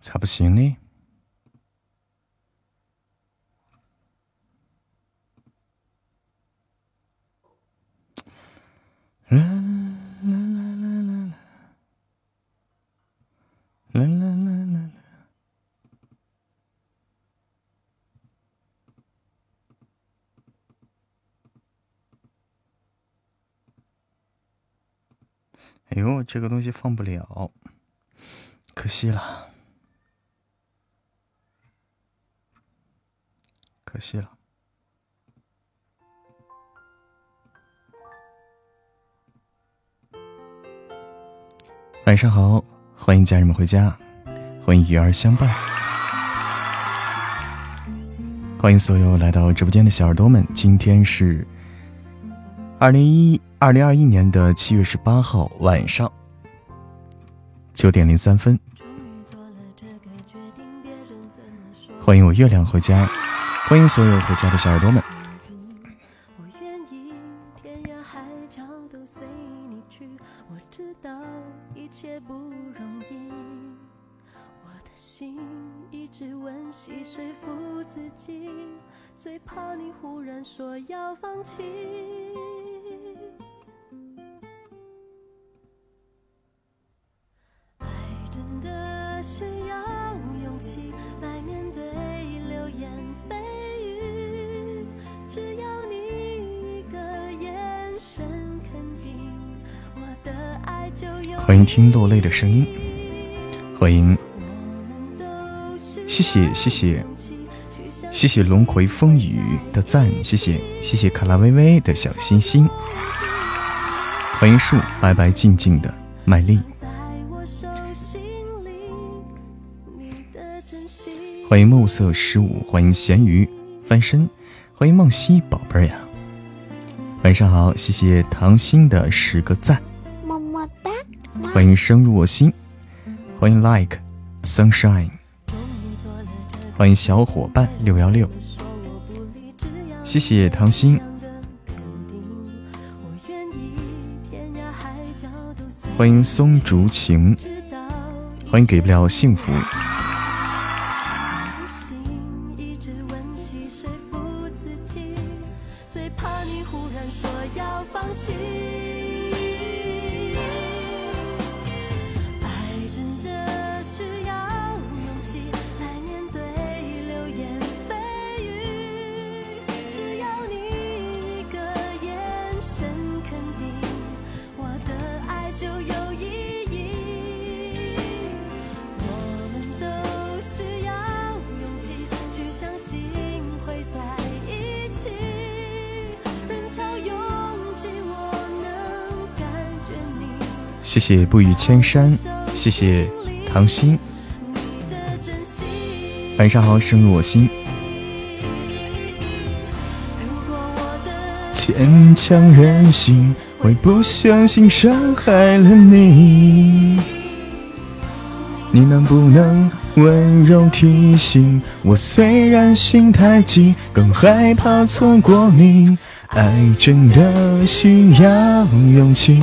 咋不行呢？啦啦啦啦啦啦啦啦啦啦啦！哎呦，这个东西放不了，可惜了。可惜了。晚上好，欢迎家人们回家，欢迎鱼儿相伴，欢迎所有来到直播间的小耳朵们。今天是二零一二零二一年的七月十八号晚上九点零三分，欢迎我月亮回家。欢迎所有回家的小耳朵们。声音，欢迎，谢谢谢谢。谢谢龙葵风雨的赞，谢谢谢谢卡拉微微的小心心，欢迎树白白静静的麦丽，欢迎暮色十五，欢迎咸鱼翻身，欢迎梦溪宝贝儿呀，晚上好，谢谢唐心的十个赞。欢迎生入我心，欢迎 Like Sunshine，欢迎小伙伴六幺六，谢谢唐心，欢迎松竹情，欢迎给不了幸福。谢谢不语千山，谢谢唐心，晚上好，深入我心。坚强任性，会不相信伤害了你？你能不能温柔提醒我？虽然心太急，更害怕错过你。爱真的需要勇气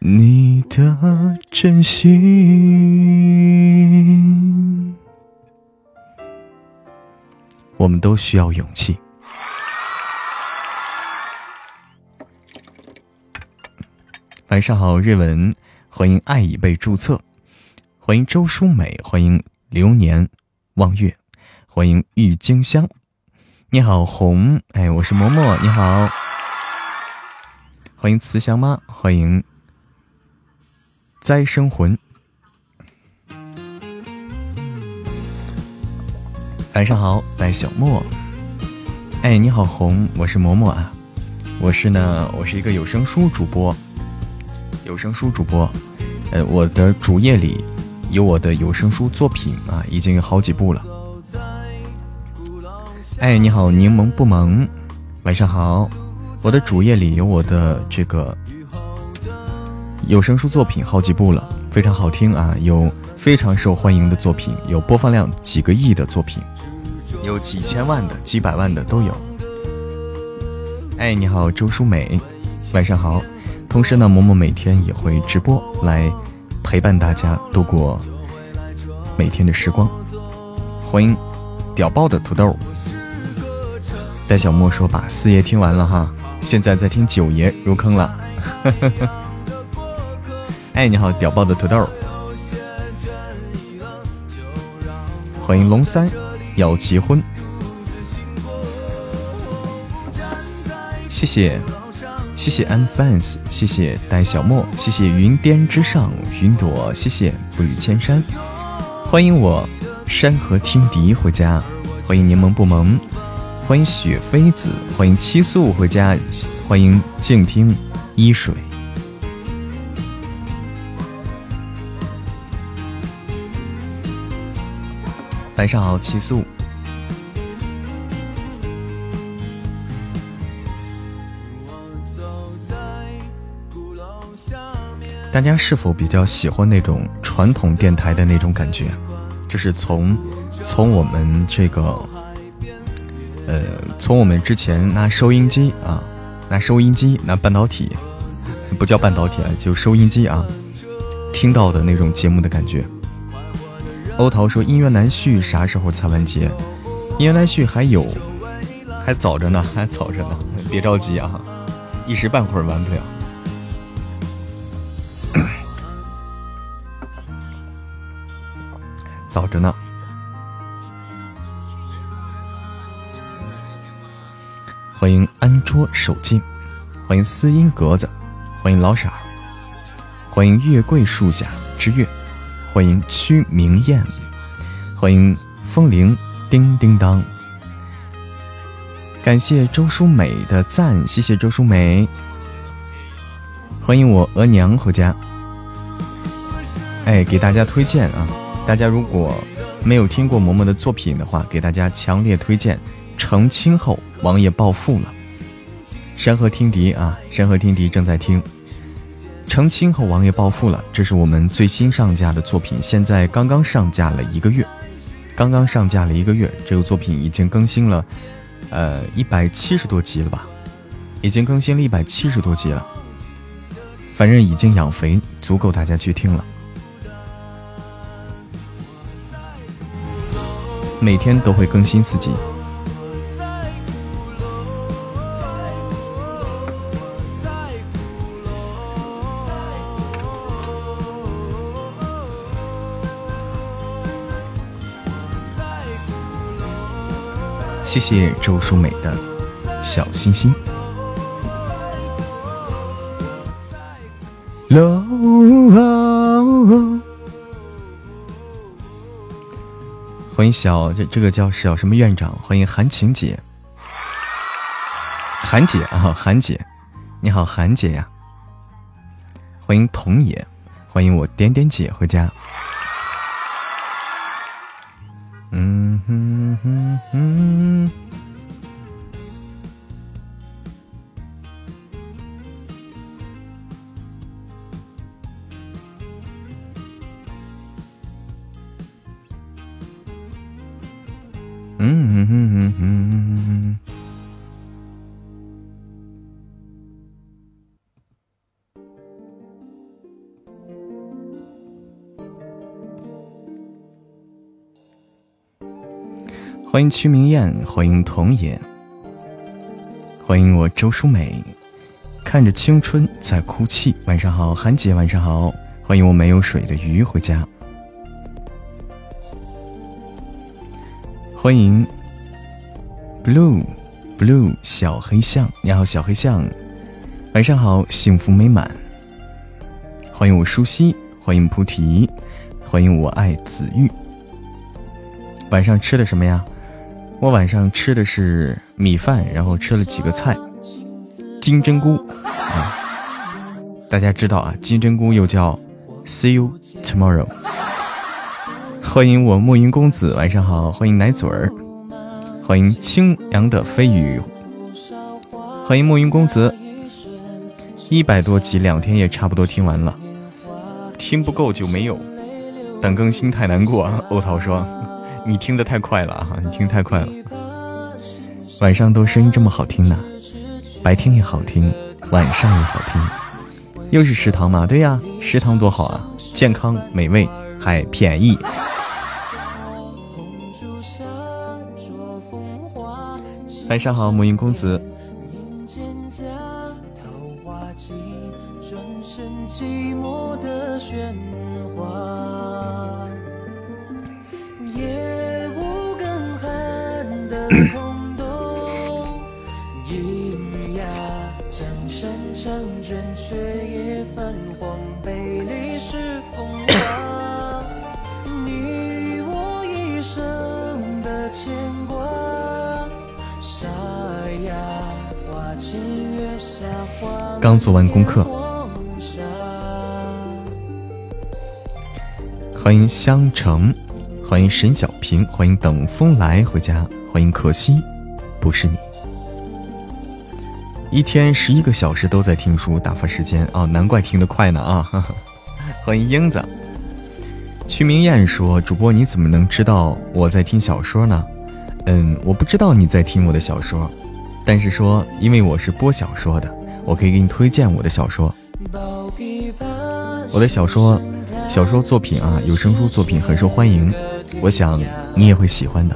你的真心。我们都需要勇气。晚上好，瑞文，欢迎爱已被注册，欢迎周淑美，欢迎流年望月，欢迎郁金香。你好，红，哎，我是嬷嬷，你好，欢迎慈祥妈，欢迎灾生魂，晚上好，白小莫，哎，你好，红，我是嬷嬷啊，我是呢，我是一个有声书主播，有声书主播，呃，我的主页里有我的有声书作品啊，已经有好几部了。哎，你好，柠檬不萌，晚上好。我的主页里有我的这个有声书作品好几部了，非常好听啊，有非常受欢迎的作品，有播放量几个亿的作品，有几千万的、几百万的都有。哎，你好，周淑美，晚上好。同时呢，嬷嬷每天也会直播来陪伴大家度过每天的时光。欢迎屌爆的土豆。戴小莫说：“把四爷听完了哈，现在在听九爷入坑了。”哎，你好，屌爆的土豆。欢迎龙三要结婚，谢谢。谢谢 M fans，谢谢戴小莫，谢谢云巅之上云朵，谢谢不语千山，欢迎我山河听笛回家，欢迎柠檬不萌，欢迎雪妃子，欢迎七素回家，欢迎静听依水，晚上好，七素。大家是否比较喜欢那种传统电台的那种感觉？就是从从我们这个，呃，从我们之前拿收音机啊，拿收音机拿半导体，不叫半导体啊，就收音机啊，听到的那种节目的感觉。欧桃说：“音乐难续啥时候才完结？音乐难续还有，还早着呢，还早着呢，别着急啊，一时半会儿完不了。”早着呢，欢迎安卓手机，欢迎思音格子，欢迎老傻，欢迎月桂树下之月，欢迎屈明艳，欢迎风铃叮叮当，感谢周淑美的赞，谢谢周淑美，欢迎我额娘回家，哎，给大家推荐啊。大家如果没有听过嬷嬷的作品的话，给大家强烈推荐《成亲后王爷暴富了》。山河听笛啊，山河听笛正在听《成亲后王爷暴富了》，这是我们最新上架的作品，现在刚刚上架了一个月，刚刚上架了一个月，这个作品已经更新了，呃，一百七十多集了吧？已经更新了一百七十多集了，反正已经养肥，足够大家去听了。每天都会更新四集。谢谢周淑美的小心心。欢迎小这这个叫小什么院长？欢迎韩晴姐，韩姐啊，韩姐，你好，韩姐呀。欢迎童野，欢迎我点点姐回家。嗯哼哼哼。欢迎曲明艳，欢迎童颜，欢迎我周淑美，看着青春在哭泣。晚上好，韩姐，晚上好，欢迎我没有水的鱼回家。欢迎，blue blue 小黑象，你好，小黑象，晚上好，幸福美满。欢迎我舒希，欢迎菩提，欢迎我爱紫玉。晚上吃的什么呀？我晚上吃的是米饭，然后吃了几个菜，金针菇啊，大家知道啊，金针菇又叫 see you tomorrow，欢迎我暮云公子，晚上好。欢迎奶嘴儿，欢迎清凉的飞雨，欢迎暮云公子。一百多集，两天也差不多听完了，听不够就没有。等更新太难过啊，欧桃说：“你听的太快了啊，你听太快了。”晚上都声音这么好听呢，白天也好听，晚上也好听。又是食堂吗？对呀，食堂多好啊，健康美味还便宜。晚上好，母婴公子。刚做完功课，欢迎香橙，欢迎沈小平，欢迎等风来回家，欢迎可惜不是你。一天十一个小时都在听书打发时间哦，难怪听得快呢啊！欢迎英子，曲明艳说：“主播你怎么能知道我在听小说呢？”嗯，我不知道你在听我的小说，但是说因为我是播小说的。我可以给你推荐我的小说，我的小说小说作品啊，有声书作品很受欢迎，我想你也会喜欢的。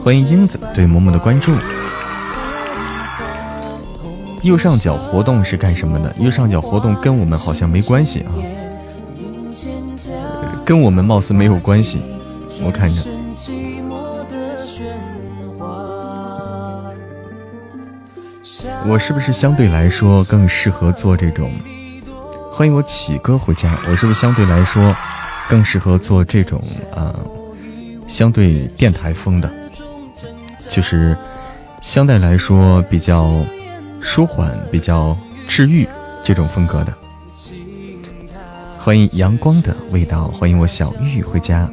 欢迎英子对嬷嬷的关注。右上角活动是干什么的？右上角活动跟我们好像没关系啊，跟我们貌似没有关系，我看着。我是不是相对来说更适合做这种？欢迎我启哥回家。我是不是相对来说更适合做这种啊？相对电台风的，就是相对来说比较舒缓、比较治愈这种风格的。欢迎阳光的味道，欢迎我小玉回家。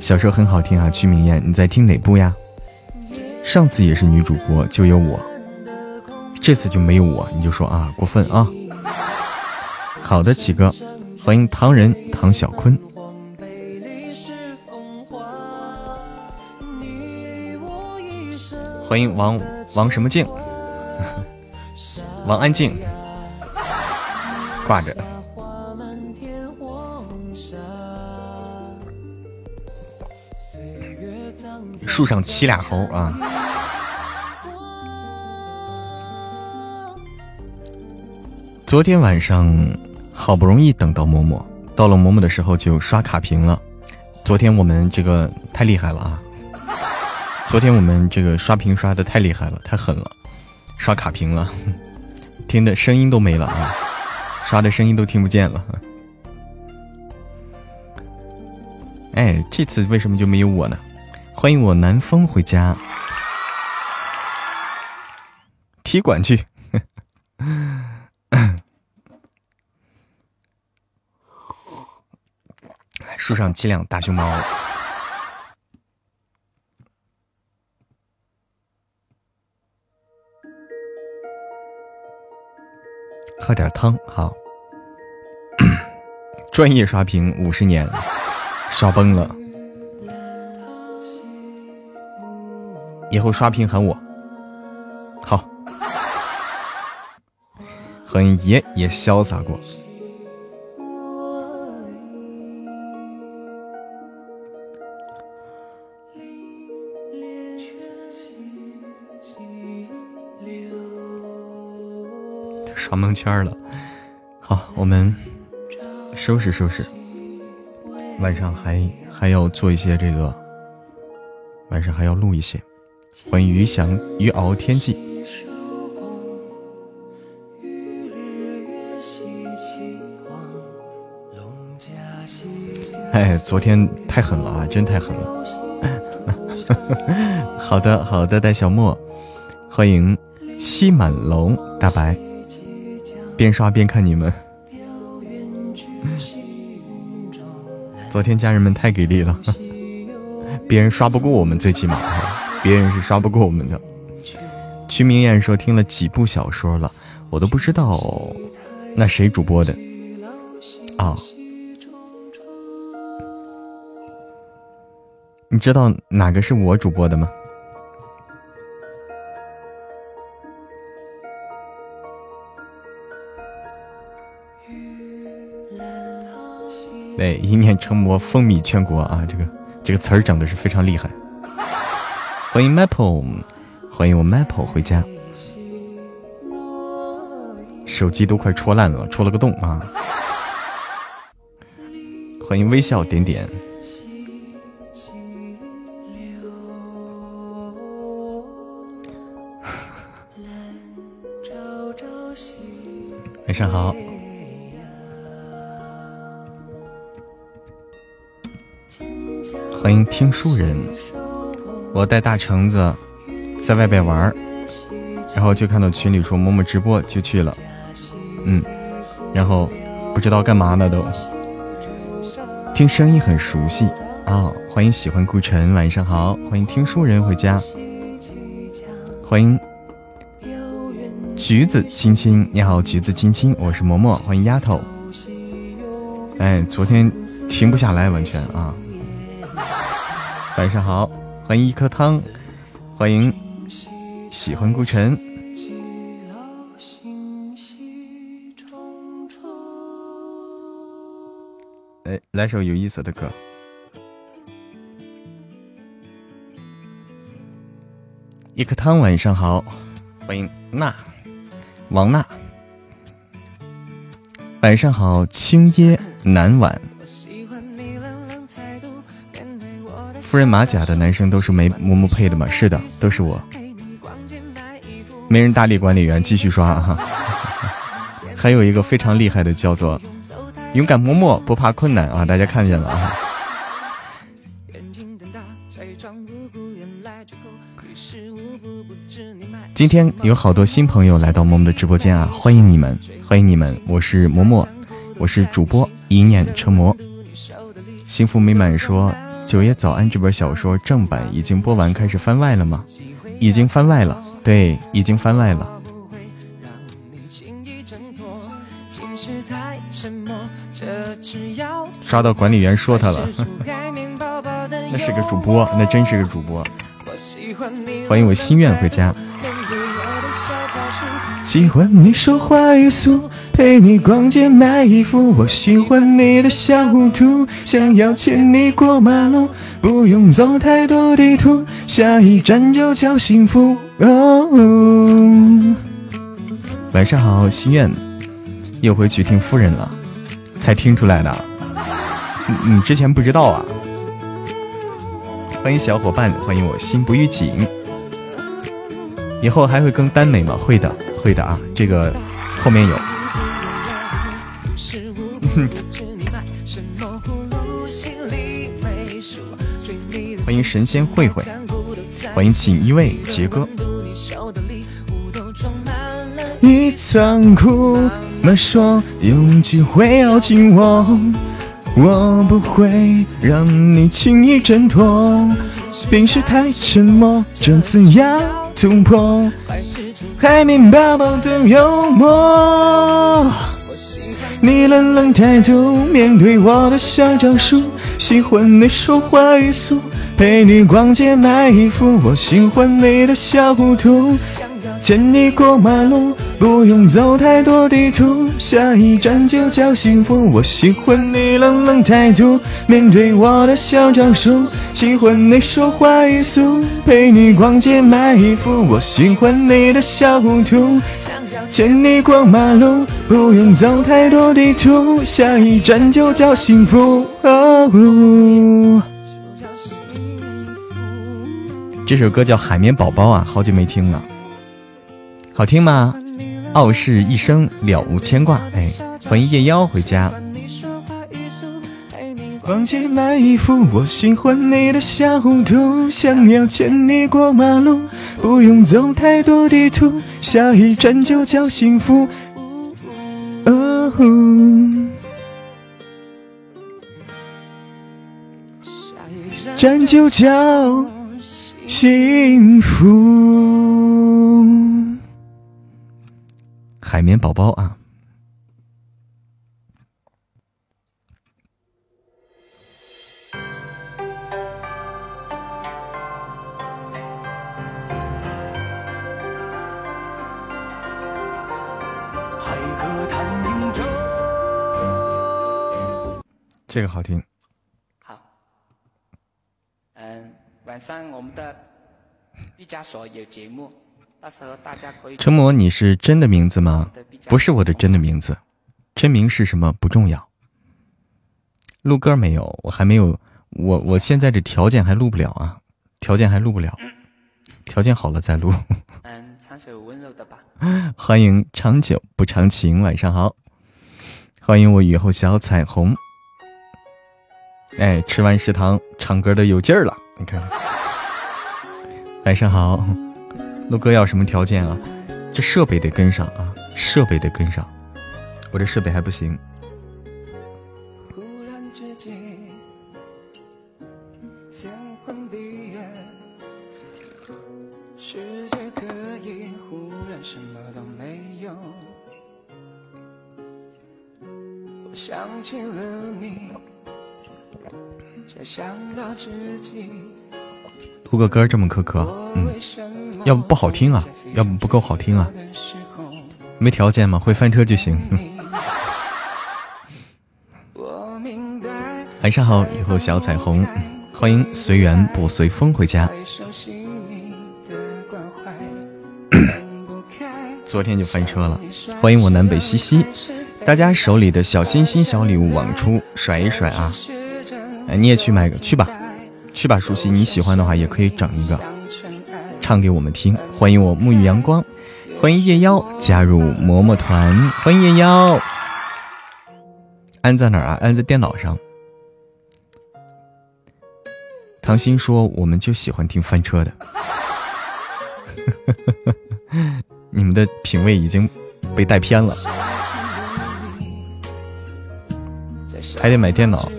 小说很好听啊，曲明艳，你在听哪部呀？上次也是女主播，就有我。这次就没有我，你就说啊，过分啊！好的，启哥，欢迎唐人唐小坤，欢迎王王什么静，王安静，挂着，树上骑俩猴啊！昨天晚上好不容易等到嬷嬷，到了嬷嬷的时候就刷卡屏了。昨天我们这个太厉害了啊！昨天我们这个刷屏刷的太厉害了，太狠了，刷卡屏了，听的声音都没了啊，刷的声音都听不见了。哎，这次为什么就没有我呢？欢迎我南风回家，踢馆去。树上七辆大熊猫，喝点汤好。专业刷屏五十年，刷崩了。以后刷屏喊我，好。很爷也潇洒过。刷蒙圈了，好，我们收拾收拾。晚上还还要做一些这个，晚上还要录一些。欢迎鱼翔鱼熬天际。哎，昨天太狠了啊，真太狠了。好的好的，戴小莫，欢迎西满龙大白。边刷边看你们，昨天家人们太给力了，别人刷不过我们，最起码别人是刷不过我们的。曲明艳说听了几部小说了，我都不知道那谁主播的啊？你知道哪个是我主播的吗？对，一念成魔，风靡全国啊！这个这个词儿整的是非常厉害。欢迎 Maple，欢迎我 Maple 回家。手机都快戳烂了，戳了个洞啊！欢迎微笑点点。晚上好。欢迎听书人，我带大橙子在外边玩然后就看到群里说某某直播，就去了。嗯，然后不知道干嘛呢都，听声音很熟悉啊！欢迎喜欢顾晨，晚上好！欢迎听书人回家，欢迎橘子青青，你好，橘子青青，我是嬷嬷，欢迎丫头。哎，昨天停不下来，完全啊。晚上好，欢迎一颗汤，欢迎喜欢顾晨。哎，来首有意思的歌。一颗汤，晚上好，欢迎娜，王娜。晚上好，青椰南晚。夫人马甲的男生都是没嬷嬷配的吗？是的，都是我。没人搭理管理员，继续刷哈。还有一个非常厉害的，叫做勇敢嬷嬷，不怕困难啊！大家看见了啊。今天有好多新朋友来到嬷嬷的直播间啊，欢迎你们，欢迎你们！我是嬷嬷，我是主播一念成魔，幸福美满说。九爷早安，这本小说正版已经播完，开始番外了吗？已经番外了，对，已经番外了。刷到管理员说他了，那是个主播，那真是个主播。欢迎我心愿回家。喜欢你说话语速，陪你逛街买衣服。我喜欢你的小糊涂，想要牵你过马路，不用走太多地图，下一站就叫幸福。哦晚上好，心愿，又回去听夫人了，才听出来的。你 之前不知道啊？欢迎小伙伴，欢迎我心不预警。以后还会更耽美吗？会的。会的啊，这个后面有。欢迎神仙慧慧，欢迎锦衣卫杰哥。你残酷地说勇气会咬紧我，我不会让你轻易挣脱。平时太沉默，这次要突破。海绵宝宝的幽默，你冷冷态度面对我的小招数，喜欢你说话语速，陪你逛街买衣服，我喜欢你的小糊涂。牵你过马路，不用走太多地图，下一站就叫幸福。我喜欢你冷冷态度，面对我的小招数，喜欢你说话语速，陪你逛街买衣服。我喜欢你的小糊涂，牵你过马路，不用走太多地图，下一站就叫幸福。这首歌叫《海绵宝宝》啊，好久没听了。好听吗？傲视一生了无牵挂。哎，欢迎夜妖回家。逛街买衣服，我喜欢你的小糊涂，想要牵你过马路，不用走太多地图，下一站就叫幸福。站就叫幸福。海绵宝宝啊！这个好听。好，嗯，晚上我们的毕加索有节目，到时候大家可以。陈魔，你是真的名字吗？不是我的真的名字，真名是什么不重要。录歌没有？我还没有，我我现在这条件还录不了啊，条件还录不了，条件好了再录。嗯，唱首温柔的吧。欢迎长久不长情，晚上好。欢迎我雨后小彩虹。哎，吃完食堂唱歌的有劲儿了，你看。晚上好，陆哥要什么条件啊？这设备得跟上啊，设备得跟上，我这设备还不行。想起了你。录个歌这么苛刻，嗯，要不不好听啊，要不不够好听啊，没条件吗？会翻车就行。晚上好，以后小彩虹，欢迎随缘不随风回家。昨天就翻车了，欢迎我南北西西，大家手里的小心心、小礼物往出甩一甩啊！哎，你也去买个去吧，去吧，熟悉你喜欢的话也可以整一个，唱给我们听。欢迎我沐浴阳光，欢迎夜妖加入嬷嬷团，欢迎夜妖。安在哪儿啊？安在电脑上。唐鑫说：“我们就喜欢听翻车的。”你们的品味已经被带偏了，还得买电脑。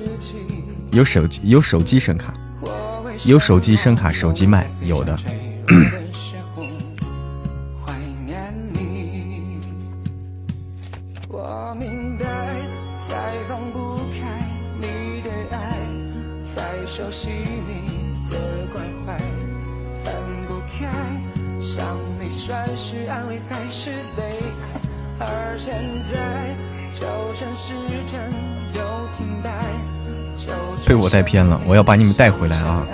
有手机有手机声卡，有手机声卡，手机麦有的。我要把你们带回来啊！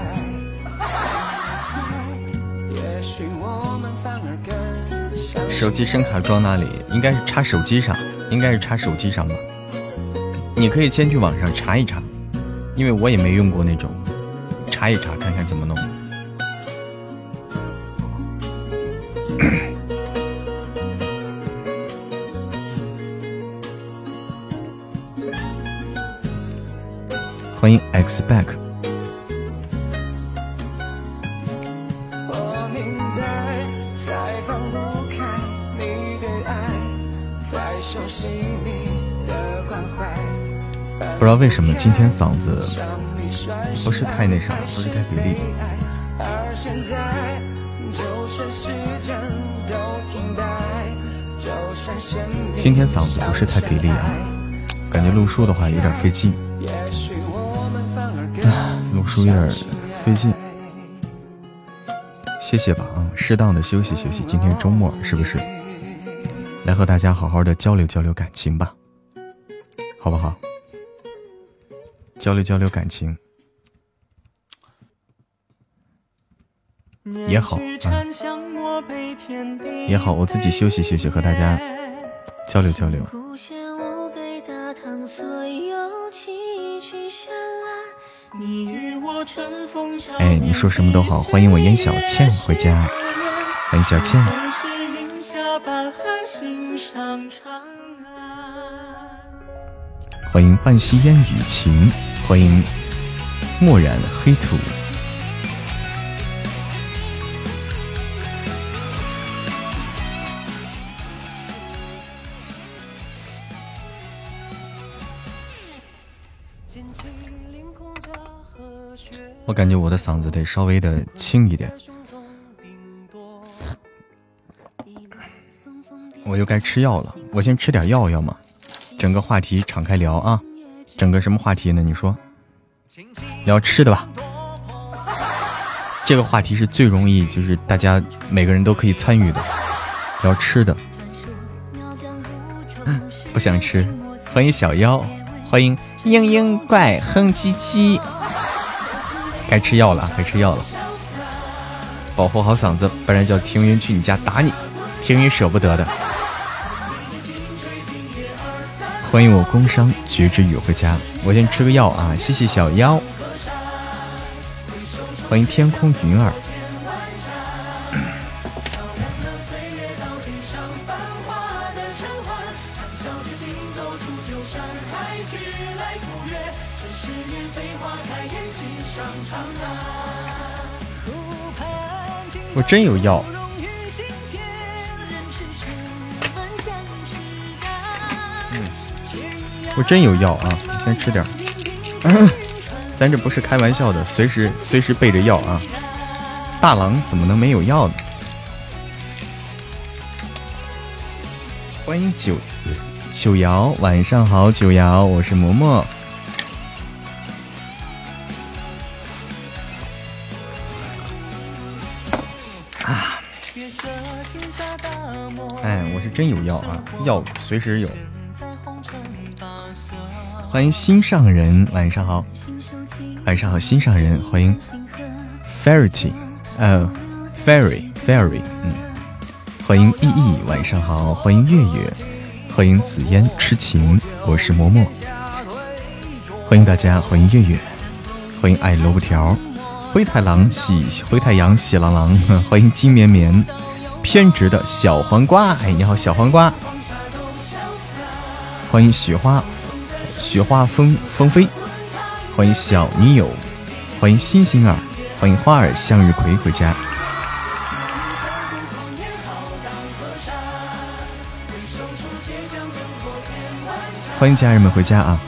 手机声卡装哪里？应该是插手机上，应该是插手机上吧？你可以先去网上查一查，因为我也没用过那种，查一查看看怎么弄。欢迎 X back。不知道为什么今天嗓子不是太那啥，不是太给力。今天嗓子不是太给力啊，感觉录书的话有点费劲。录书有点费劲，歇歇吧啊，适当的休息休息。今天周末是不是？来和大家好好的交流交流感情吧，好不好？交流交流感情也好，也好，我自己休息休息，和大家交流交流。哎，你说什么都好，欢迎我燕小倩回家，欢迎小倩。欢迎半溪烟雨晴，欢迎墨染黑土。我感觉我的嗓子得稍微的轻一点。我又该吃药了，我先吃点药，要吗？整个话题敞开聊啊，整个什么话题呢？你说，聊吃的吧。这个话题是最容易，就是大家每个人都可以参与的，聊吃的。不想吃，欢迎小妖，欢迎嘤嘤怪哼唧唧。该吃药了，该吃药了，保护好嗓子，不然叫听云去你家打你，听云舍不得的。欢迎我工商绝之雨回家，我先吃个药啊！谢谢小妖，欢迎天空云儿。我真有药。我真有药啊！先吃点 咱这不是开玩笑的，随时随时备着药啊！大郎怎么能没有药呢？欢迎九九瑶，晚上好，九瑶，我是嬷嬷。啊！哎，我是真有药啊，药随时有。欢迎心上人，晚上好，晚上好，心上人，欢迎 Fairy，呃，Fairy Fairy，嗯，欢迎意意，晚上好，欢迎月月，欢迎紫烟痴情，我是嬷嬷，欢迎大家，欢迎月月，欢迎爱萝卜条，灰太狼喜灰太阳喜狼狼，欢迎金绵绵，偏执的小黄瓜，哎，你好，小黄瓜，欢迎雪花。雪花风风飞，欢迎小女友，欢迎星星儿，欢迎花儿向日葵回家，欢迎家人们回家啊！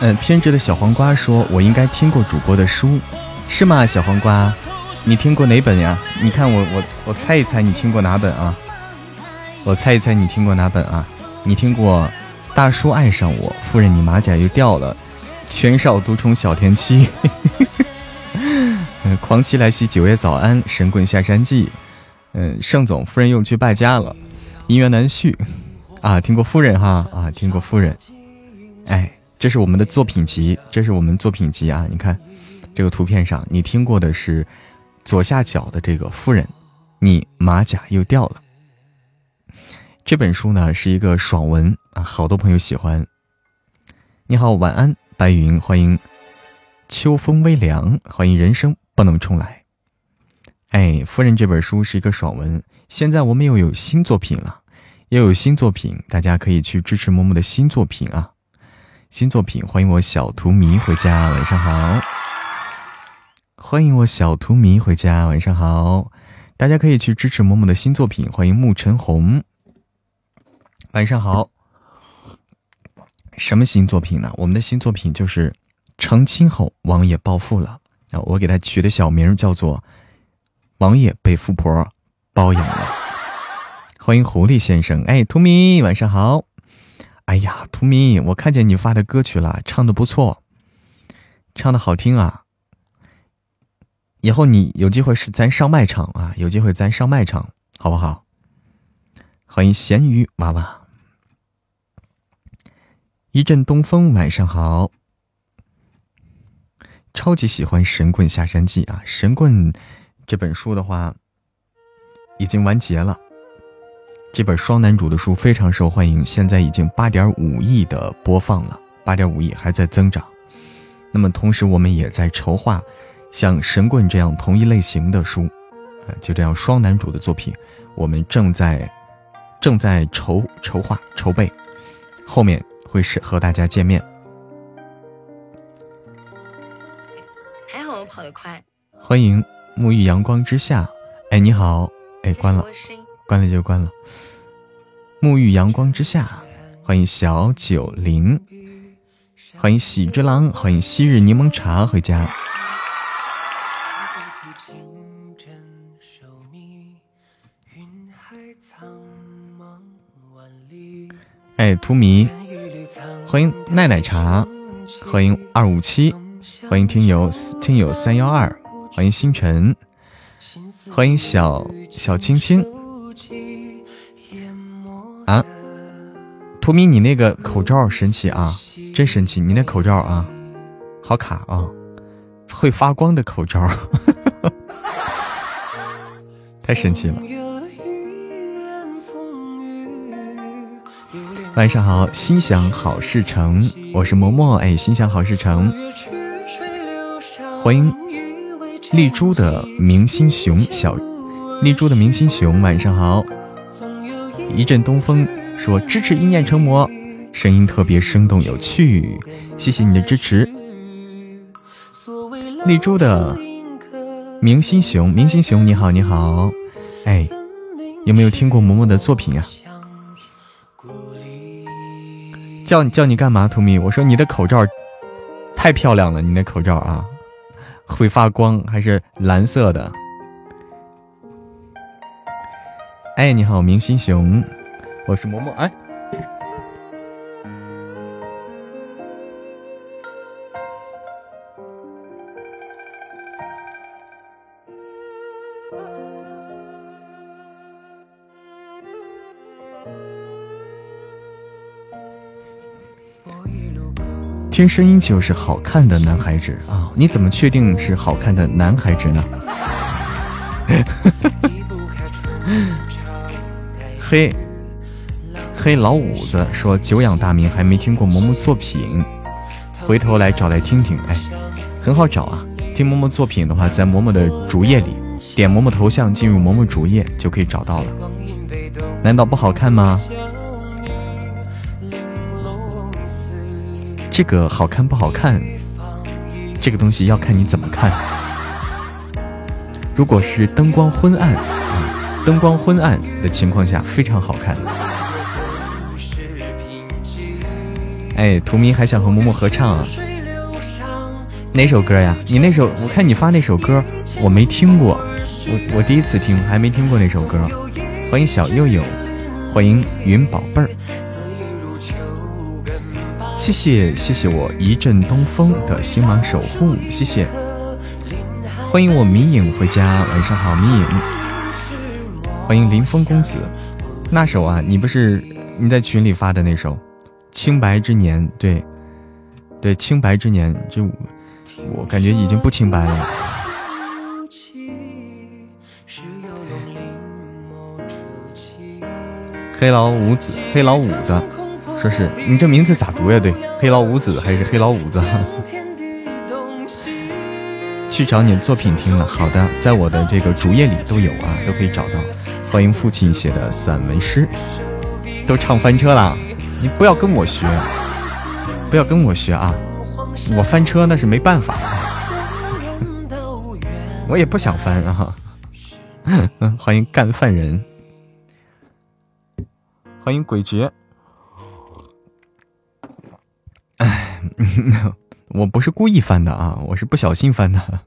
嗯，偏执的小黄瓜说：“我应该听过主播的书，是吗？”小黄瓜。你听过哪本呀？你看我我我猜一猜，你听过哪本啊？我猜一猜，你听过哪本啊？你听过《大叔爱上我》，夫人你马甲又掉了，全少独宠小田七，嗯，狂妻来袭九月早安，神棍下山记，嗯，盛总夫人又去败家了，姻缘难续，啊，听过夫人哈啊，听过夫人，哎，这是我们的作品集，这是我们作品集啊，你看这个图片上，你听过的是。左下角的这个夫人，你马甲又掉了。这本书呢是一个爽文啊，好多朋友喜欢。你好，晚安，白云，欢迎秋风微凉，欢迎人生不能重来。哎，夫人这本书是一个爽文，现在我们又有新作品了，又有新作品，大家可以去支持默默的新作品啊！新作品，欢迎我小图迷回家，晚上好。欢迎我小图迷回家，晚上好！大家可以去支持某某的新作品。欢迎沐晨红，晚上好。什么新作品呢？我们的新作品就是成亲后王爷暴富了啊！我给他取的小名叫做王爷被富婆包养了。欢迎狐狸先生，哎，图迷晚上好。哎呀，图迷，我看见你发的歌曲了，唱的不错，唱的好听啊。以后你有机会是咱上麦场啊，有机会咱上麦场，好不好？欢迎咸鱼娃娃，一阵东风，晚上好。超级喜欢《神棍下山记》啊，《神棍》这本书的话已经完结了。这本双男主的书非常受欢迎，现在已经八点五亿的播放了，八点五亿还在增长。那么同时，我们也在筹划。像神棍这样同一类型的书，呃，就这样双男主的作品，我们正在正在筹筹划筹备，后面会是和大家见面。还好我跑得快。欢迎沐浴阳光之下，哎，你好，哎，关了，关了就关了。沐浴阳光之下，欢迎小九零，欢迎喜之郎，欢迎昔日柠檬茶回家。哎，图迷，欢迎奈奶茶，欢迎二五七，欢迎听友听友三幺二，欢迎星辰，欢迎小小青青。啊，图迷，你那个口罩神奇啊，真神奇！你那口罩啊，好卡啊，会发光的口罩，太神奇了。晚上好，心想好事成，我是嬷嬷，哎，心想好事成，欢迎丽珠的明星熊小，丽珠的明星熊，晚上好，一阵东风说支持一念成魔，声音特别生动有趣，谢谢你的支持，丽珠的明星熊，明星熊你好你好，哎，有没有听过嬷嬷的作品呀？叫你叫你干嘛，图米？我说你的口罩太漂亮了，你那口罩啊，会发光，还是蓝色的。哎，你好，明星熊，我是嬷嬷。哎。听声音就是好看的男孩子啊！你怎么确定是好看的男孩子呢？黑黑老五子说：“久仰大名，还没听过嬷嬷作品，回头来找来听听。”哎，很好找啊！听嬷嬷作品的话，在嬷嬷的主页里点嬷嬷头像，进入嬷嬷主页就可以找到了。难道不好看吗？这个好看不好看？这个东西要看你怎么看。如果是灯光昏暗啊，灯光昏暗的情况下非常好看。哎，图迷还想和嬷嬷合唱啊？哪首歌呀？你那首，我看你发那首歌，我没听过，我我第一次听，还没听过那首歌。欢迎小佑佑，欢迎云宝贝儿。谢谢谢谢我一阵东风的星芒守护，谢谢，欢迎我迷影回家，晚上好迷影，欢迎林峰公子，那首啊，你不是你在群里发的那首《清白之年》？对，对，《清白之年》就我感觉已经不清白了。黑老五子，黑老五子。说是你这名字咋读呀？对，黑老五子还是黑老五子？去找你的作品听了。好的，在我的这个主页里都有啊，都可以找到。欢迎父亲写的散文诗，都唱翻车了。你不要跟我学，不要跟我学啊！我翻车那是没办法，我也不想翻啊。欢迎干饭人，欢迎鬼绝。哎，我不是故意翻的啊，我是不小心翻的。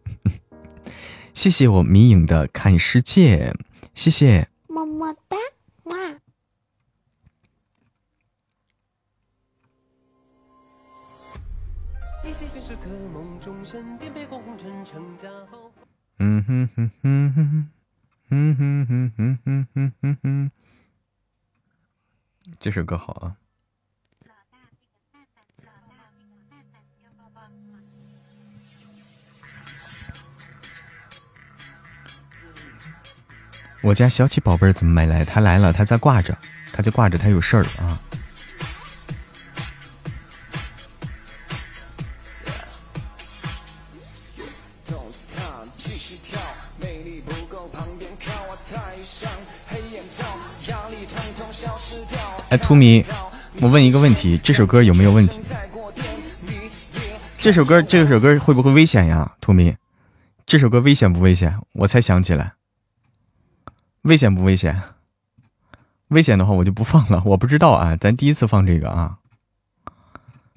谢谢我迷影的看世界，谢谢么么哒，哇！嗯哼哼哼哼，嗯哼哼哼哼哼哼哼，这首歌好啊。我家小七宝贝儿怎么没来？他来了，他在挂着，他在挂着，他有事儿啊。哎，图米，我问一个问题，这首歌有没有问题？这首歌，这首歌会不会危险呀？图米，这首歌危险不危险？我才想起来。危险不危险？危险的话我就不放了，我不知道啊，咱第一次放这个啊，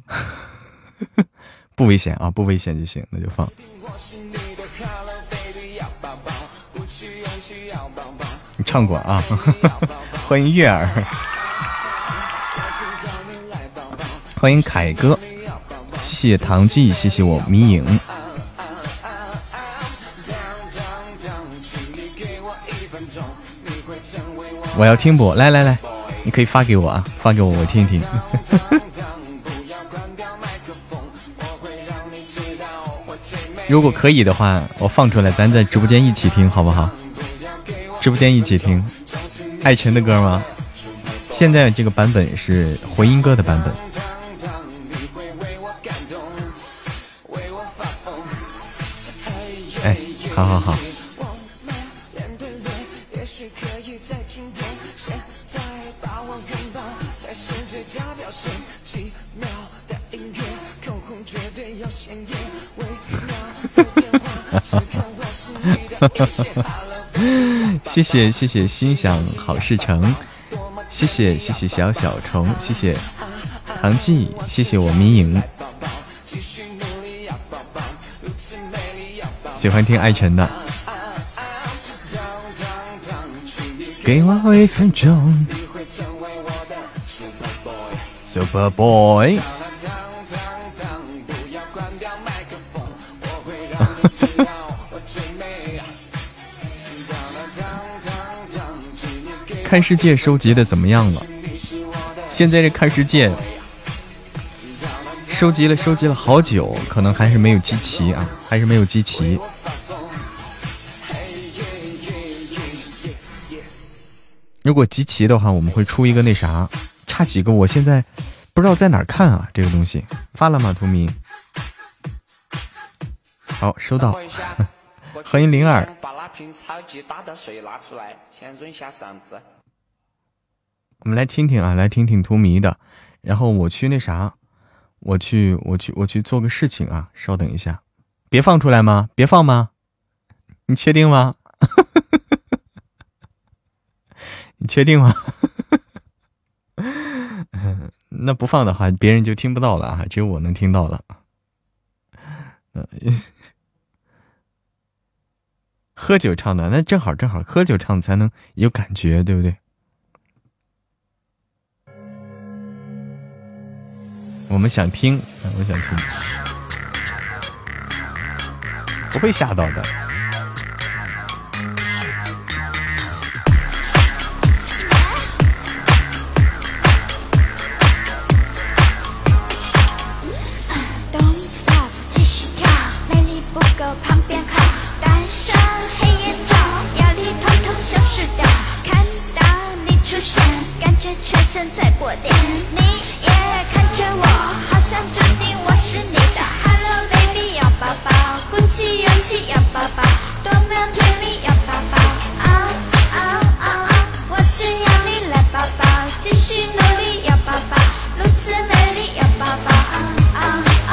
不危险啊，不危险就行，那就放。你唱过啊？欢迎月儿，欢迎凯哥，谢谢唐记，谢谢我迷影。我要听不？来来来，你可以发给我啊，发给我，我听一听。如果可以的话，我放出来，咱在直播间一起听，好不好？直播间一起听，爱晨的歌吗？现在这个版本是回音哥的版本。哎，好好好。奇妙的音乐，口红绝对要鲜艳。为何谢谢谢谢心想好事成，谢谢谢谢小小虫，谢谢唐记，谢谢我迷影，喜欢听爱晨的，给我一分钟。，Super Boy。看世界收集的怎么样了？现在这看世界收集了收集了好久，可能还是没有集齐啊，还是没有集齐。如果集齐的话，我们会出一个那啥，差几个？我现在不知道在哪儿看啊，这个东西发了吗？图迷，好，收到。欢迎灵儿。把那瓶超级大的水拿出来，先润下嗓子。我们来听听啊，来听听图迷的，然后我去那啥，我去我去我去做个事情啊，稍等一下，别放出来吗？别放吗？你确定吗？你确定吗？那不放的话，别人就听不到了啊，只有我能听到了。喝酒唱的，那正好正好，喝酒唱才能有感觉，对不对？我们想听，我想听，不会吓到的。勇气要抱抱，多么甜蜜要抱抱。啊啊啊啊！我只要你来抱抱，继续努力要抱抱，如此美丽要抱抱。啊啊！啊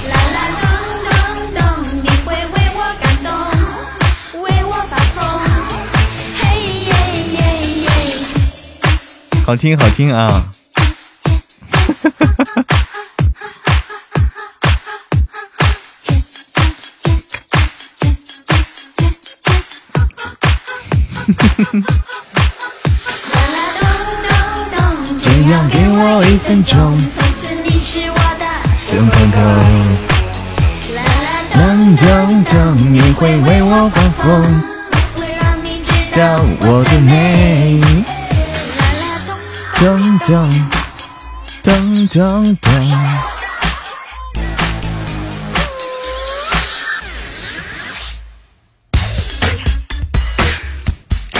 好听好听啊！啦啦咚咚咚，只要给我一分钟从此你是我的 Super Girl。啦啦噔噔噔，你会为我发疯，会让你知到道我的美。噔噔噔噔噔。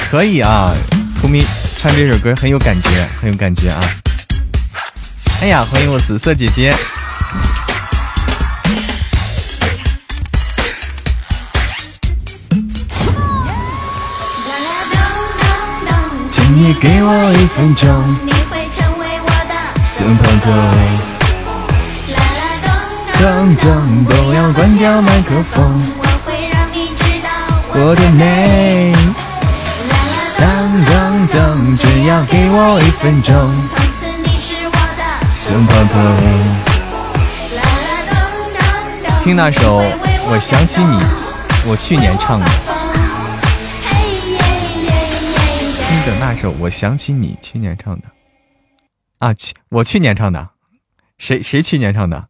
可以啊，图迷唱这首歌很有感觉，很有感觉啊！哎呀，欢迎我紫色姐姐。你给我一分钟你会成为我的，Super Girl。啦啦咚噔噔，都要关掉麦克风，我会让你知道我的美。啦啦噔噔噔，只要给我一分钟从此你是我的，Super Girl。啦啦咚咚咚，听那首《我想起你》，我去年唱的。的那首《我想起你》，去年唱的。啊，去我去年唱的，谁谁去年唱的？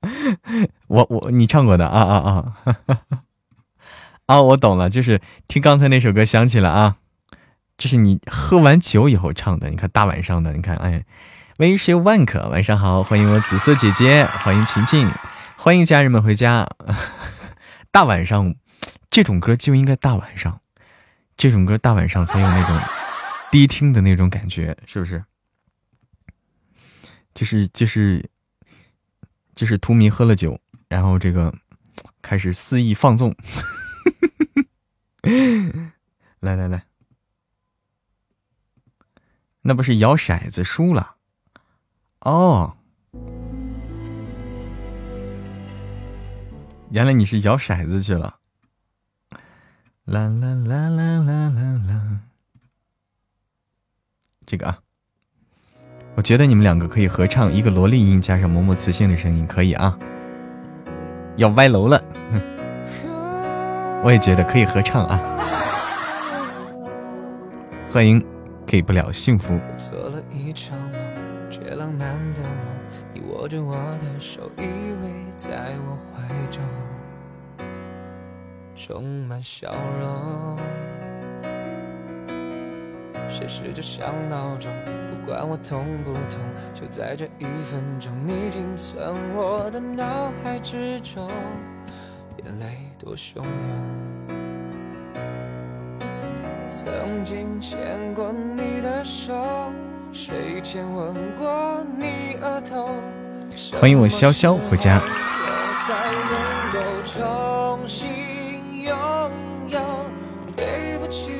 我我你唱过的啊啊啊！啊，我懂了，就是听刚才那首歌想起了啊，这是你喝完酒以后唱的。你看大晚上的，你看哎，微是万可，晚上好，欢迎我紫色姐姐，欢迎晴晴，欢迎家人们回家。大晚上这种歌就应该大晚上，这种歌大晚上才有那种低听的那种感觉，是不是？就是就是就是图迷喝了酒，然后这个开始肆意放纵。来来来，那不是摇骰子输了哦？原来你是摇骰子去了。啦啦啦啦啦啦啦，这个啊，我觉得你们两个可以合唱一个萝莉音加上某某磁性的声音，可以啊。要歪楼了，我也觉得可以合唱啊。欢迎给不了幸福，做了一场梦，却浪漫的梦。你握着我的手，依偎在充满笑容。谁试着像闹钟，不管我痛不痛，就在这一分钟，你仅存我的脑海之中，眼泪多汹涌。曾经牵过你的手，谁亲吻过你额头？欢迎我潇潇回家。我才能够重新拥有。对不起，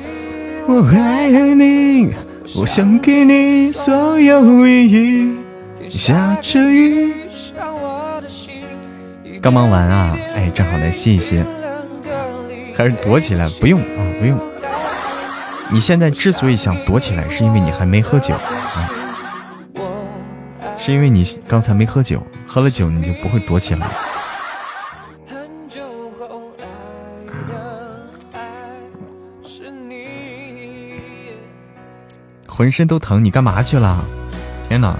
我爱你，我想给你所有意义。下着雨，刚忙完啊，哎，正好来歇一歇，还是躲起来？不用啊，不用。你现在之所以想躲起来，是因为你还没喝酒啊，是因为你刚才没喝酒，喝了酒你就不会躲起来。浑身都疼，你干嘛去了？天哪！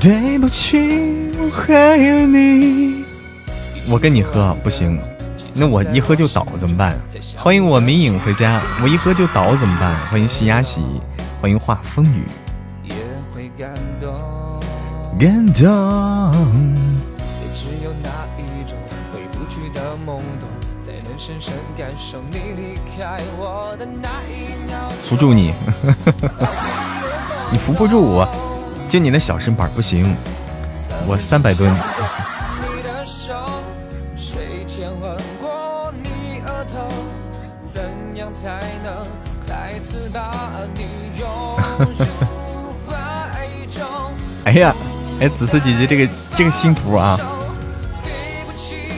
对不起，我还有你。我跟你喝不行，那我一喝就倒怎么办？欢迎我迷影回家，我一喝就倒怎么办？欢迎喜呀喜，欢迎画风雨，也会感动。感动。扶住你，你扶不住我。就你那小身板不行，我三百吨。哎呀，哎，紫色姐姐，这个这个新图啊，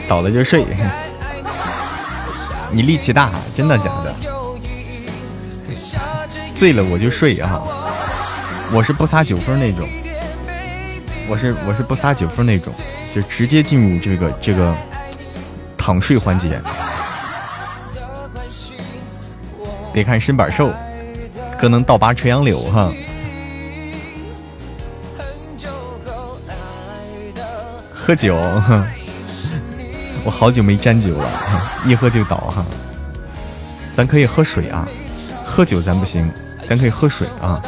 倒了就睡。你力气大，真的假的？醉了我就睡啊！我是不撒酒疯那种，我是我是不撒酒疯那种，就直接进入这个这个躺睡环节。别看身板瘦，哥能倒拔垂杨柳哈。喝酒，我好久没沾酒了，一喝就倒哈。咱可以喝水啊，喝酒咱不行，咱可以喝水啊。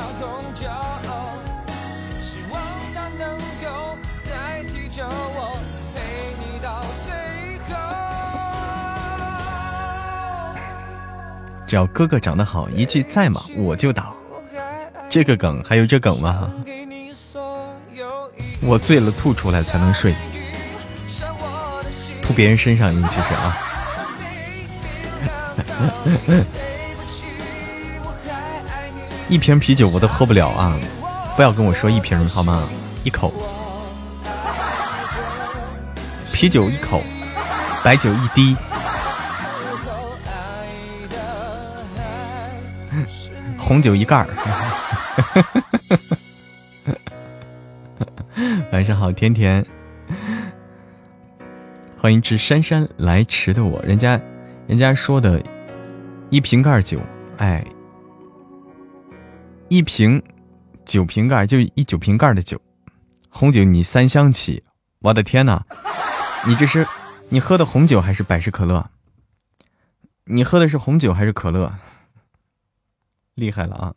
只要哥哥长得好，一句在吗我就倒。这个梗还有这梗吗？我醉了吐出来才能睡，吐别人身上，你其实啊，一瓶啤酒我都喝不了啊！不要跟我说一瓶好吗？一口，啤酒一口，白酒一滴，红酒一盖儿。晚上好，甜甜，欢迎至姗姗来迟的我。人家，人家说的，一瓶盖酒，哎，一瓶酒瓶盖就一酒瓶盖的酒，红酒你三箱起，我的天哪！你这是你喝的红酒还是百事可乐？你喝的是红酒还是可乐？厉害了啊！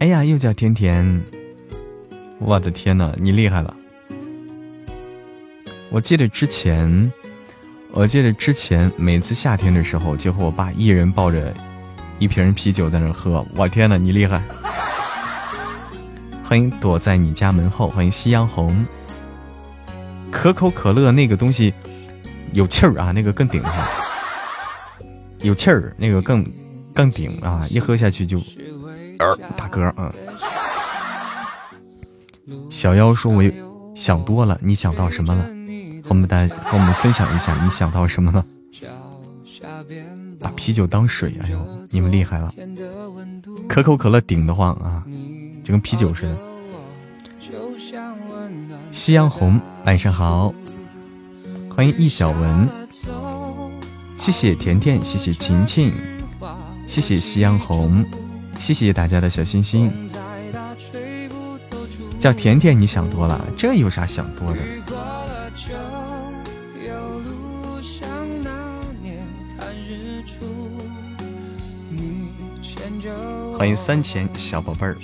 哎呀，又叫甜甜！我的天呐，你厉害了！我记得之前，我记得之前每次夏天的时候，就和我爸一人抱着一瓶啤酒在那喝。我天呐，你厉害！欢迎躲在你家门后，欢迎夕阳红。可口可乐那个东西有气儿啊，那个更顶哈，有气儿，那个更更顶啊，一喝下去就。大哥，嗯，小妖说：“我想多了，你想到什么了？和我们大家和我们分享一下，你想到什么了？把啤酒当水，哎呦，你们厉害了！可口可乐顶得慌啊，就跟啤酒似的。”夕阳红，晚上好，欢迎易小文，谢谢甜甜，谢谢晴晴，谢谢夕阳红。谢谢大家的小心心。叫甜甜，你想多了，这有啥想多的？欢迎三千小宝贝儿。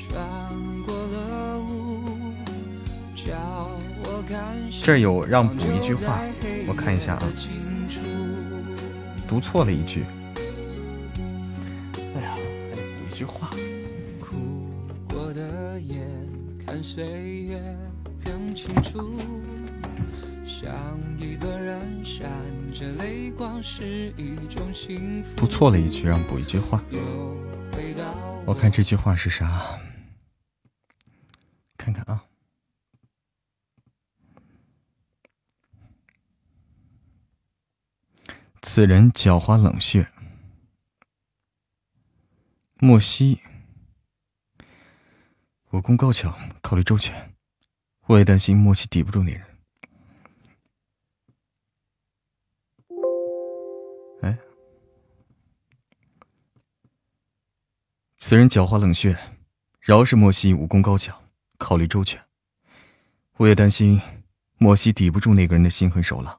这有让补一句话，我看一下啊，读错了一句。哎呀，一句话。读错了一句，让补一句话。我看这句话是啥？看看啊。此人狡猾冷血。莫西，武功高强，考虑周全，我也担心莫西抵不住那人。此人狡猾冷血，饶是莫西武功高强，考虑周全，我也担心莫西抵不住那个人的心狠手辣。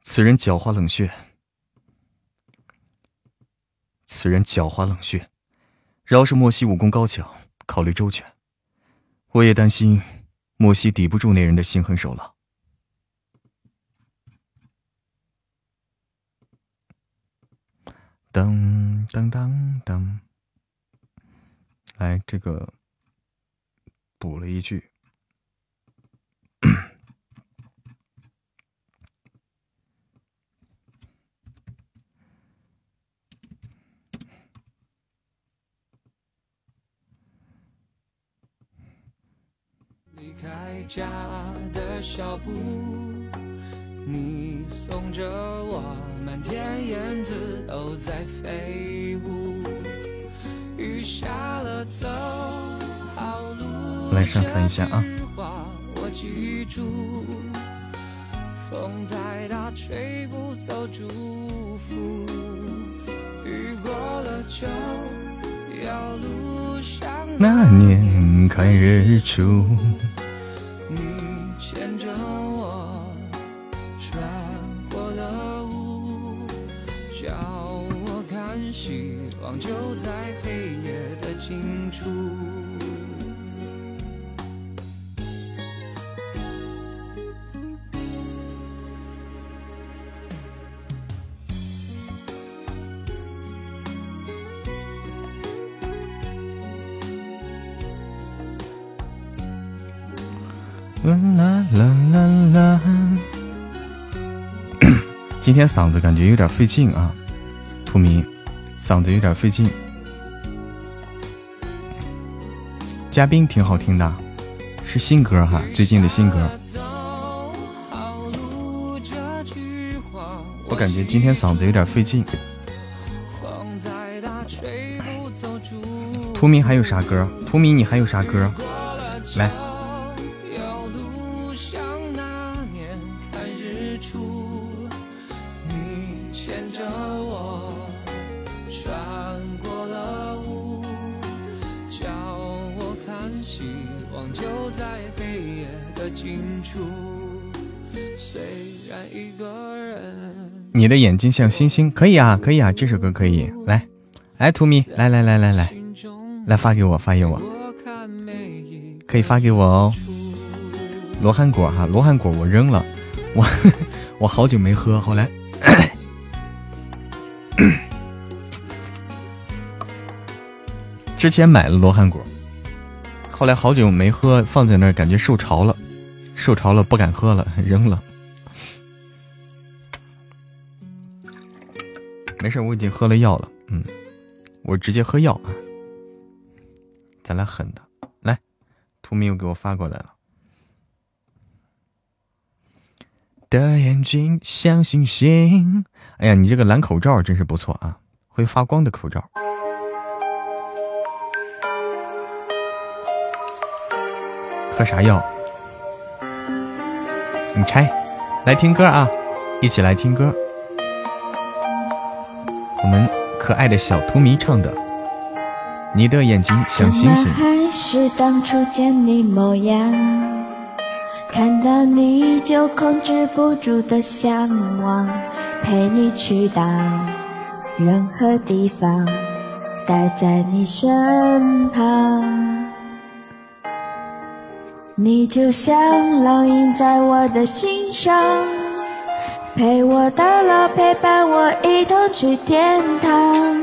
此人狡猾冷血。此人狡猾冷血，饶是莫西武功高强，考虑周全，我也担心莫西抵不住那人的心狠手辣。噔噔噔噔。来这个补了一句离开家的小步送着我，满天燕子都在飞舞。雨下了走好路，来上传一下啊我记住。风再大，吹不走祝福。雨过了就要路上那年看日出，天嗓子感觉有点费劲啊，图明，嗓子有点费劲。嘉宾挺好听的，是新歌哈，最近的新歌。我感觉今天嗓子有点费劲。风再大，吹不走祝福。图迷还有啥歌？图迷你还有啥歌？来，你的眼睛像星星，可以啊，可以啊，这首歌可以。来，来，图迷，来来来来来，来发给我，发给我，可以发给我哦。罗汉果哈，罗汉果我扔了，我 我好久没喝，后来。之前买了罗汉果，后来好久没喝，放在那儿感觉受潮了，受潮了不敢喝了，扔了。没事，我已经喝了药了，嗯，我直接喝药啊。咱俩狠的，来，图米又给我发过来了。的眼睛像星星，哎呀，你这个蓝口罩真是不错啊，会发光的口罩。喝啥药？你拆，来听歌啊，一起来听歌。我们可爱的小图迷唱的《你的眼睛像星星》。还是当初见你模样，看到你就控制不住的向往，陪你去到任何地方，待在你身旁。你就像烙印在我的心上，陪我到老，陪伴我一同去天堂。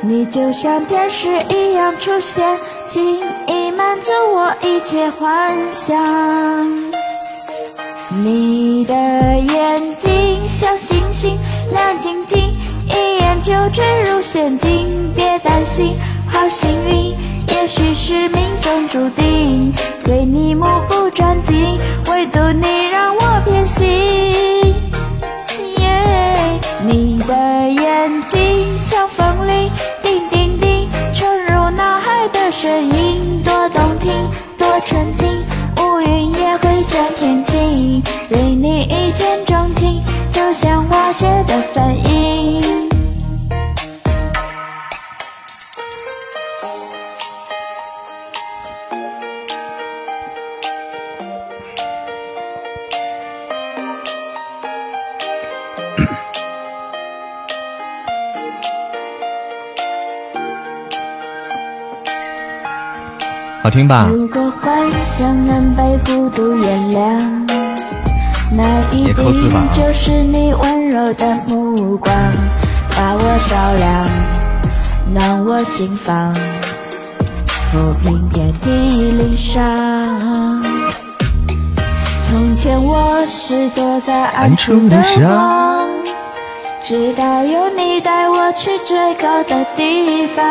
你就像天使一样出现，轻易满足我一切幻想。你的眼睛像星星，亮晶晶，一眼就坠入陷阱。别担心，好幸运，也许是命中注定。对你目不转睛，唯独你让我偏心。你的眼睛像风铃，叮叮叮，沉入脑海的声音，多动听，多纯净，乌云也会转天晴。对你一见钟情，就像化学的反应。好听吧？如果幻想能被孤独原谅，那一也扣字吧定就是你温柔的目光，把我照亮，暖我心房，抚平遍体鳞伤。从前我是躲在暗处的暗处的光，直到有你带我去最高的地方。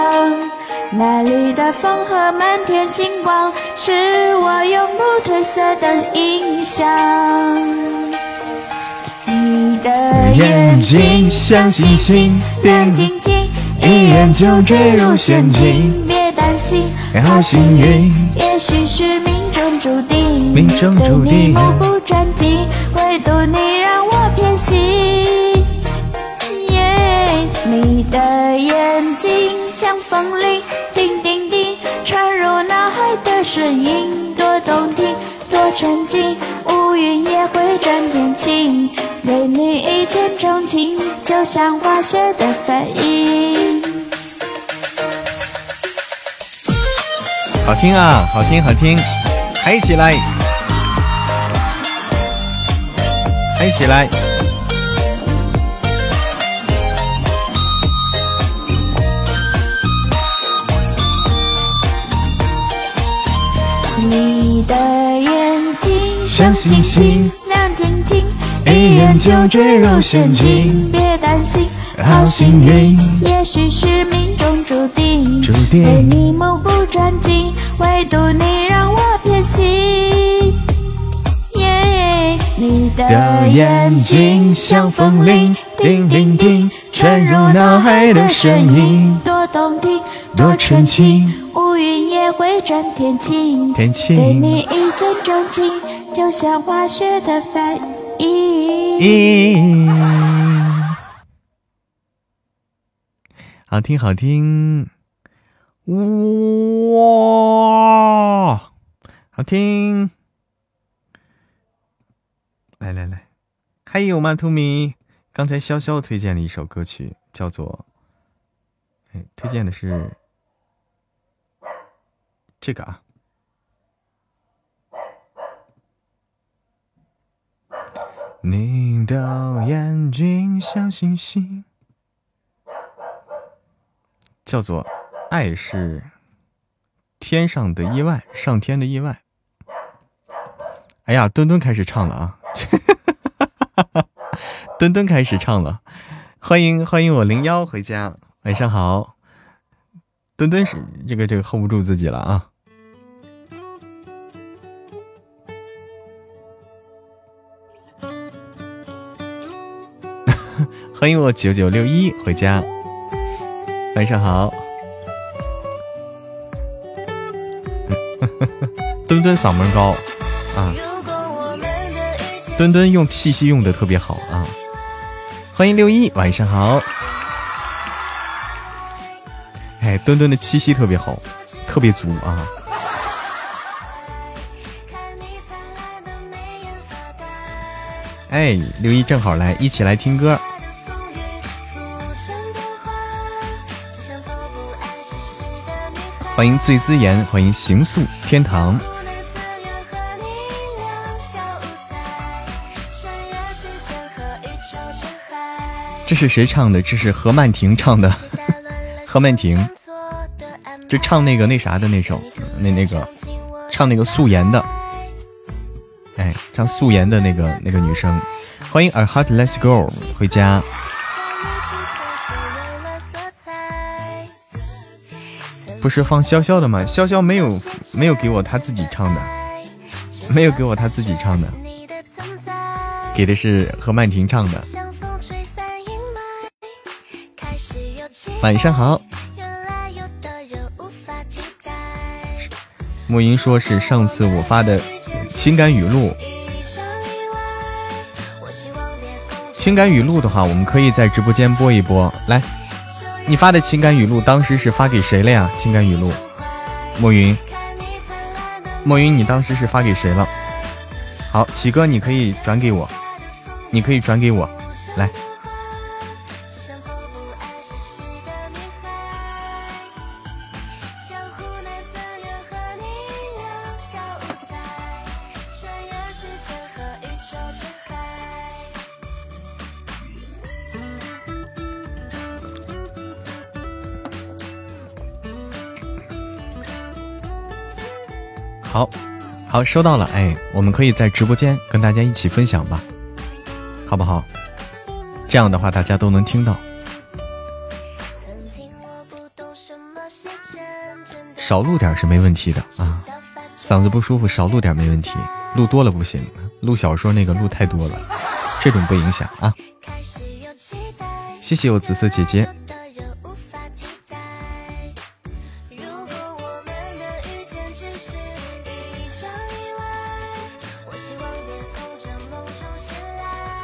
那里的风和满天星光，是我永不褪色的印象。你的眼睛像星星，亮晶晶，一眼就坠入陷阱。别担心，好幸运，也许是命中注定。命中注定对你目不转睛，唯独你让我偏心。声音多动听，多沉静，乌云也会转天晴。对你一见钟情，就像化学的反应。好听啊，好听好听，嗨起来，嗨起来！的眼睛像星星，亮晶晶，一眼就坠入陷阱。别担心，好幸运，也许是命中注定。注定对你目不转睛，唯独你让我偏心。耶，你的眼睛像风铃，叮叮叮，传入脑海的声音多动听，多纯情，乌云也会转天晴。天晴对你一见钟情，就像化学的反应。好听好听，哇，好听！来来来，还有吗，兔米？刚才潇潇推荐了一首歌曲，叫做……哎，推荐的是这个啊。你的眼睛像星星，叫做《爱是天上的意外》，上天的意外。哎呀，墩墩开始唱了啊！墩墩开始唱了，欢迎欢迎我零幺回家，晚上好。墩墩是这个这个 hold 不住自己了啊！欢迎我九九六一回家，晚上好。墩墩嗓门高啊，墩墩用气息用的特别好啊。欢迎六一，晚上好。哎，墩墩的气息特别好，特别足啊。哎，六一正好来，一起来听歌。欢迎醉姿言，欢迎行宿天堂。这是谁唱的？这是何曼婷唱的。何曼婷，就唱那个那啥的那首，那那个唱那个素颜的，哎，唱素颜的那个那个女生。欢迎 A Heart Let's Go 回家。不是放潇潇的吗？潇潇没有没有给我他自己唱的，没有给我他自己唱的，给的是何曼婷唱的。晚上好，莫云说是上次我发的情感语录，情感语录的话，我们可以在直播间播一播。来，你发的情感语录当时是发给谁了呀？情感语录，莫云，莫云，你当时是发给谁了？好，启哥，你可以转给我，你可以转给我，来。好，收到了。哎，我们可以在直播间跟大家一起分享吧，好不好？这样的话，大家都能听到。少录点是没问题的啊，嗓子不舒服少录点没问题，录多了不行，录小说那个录太多了，这种不影响啊。谢谢我紫色姐姐。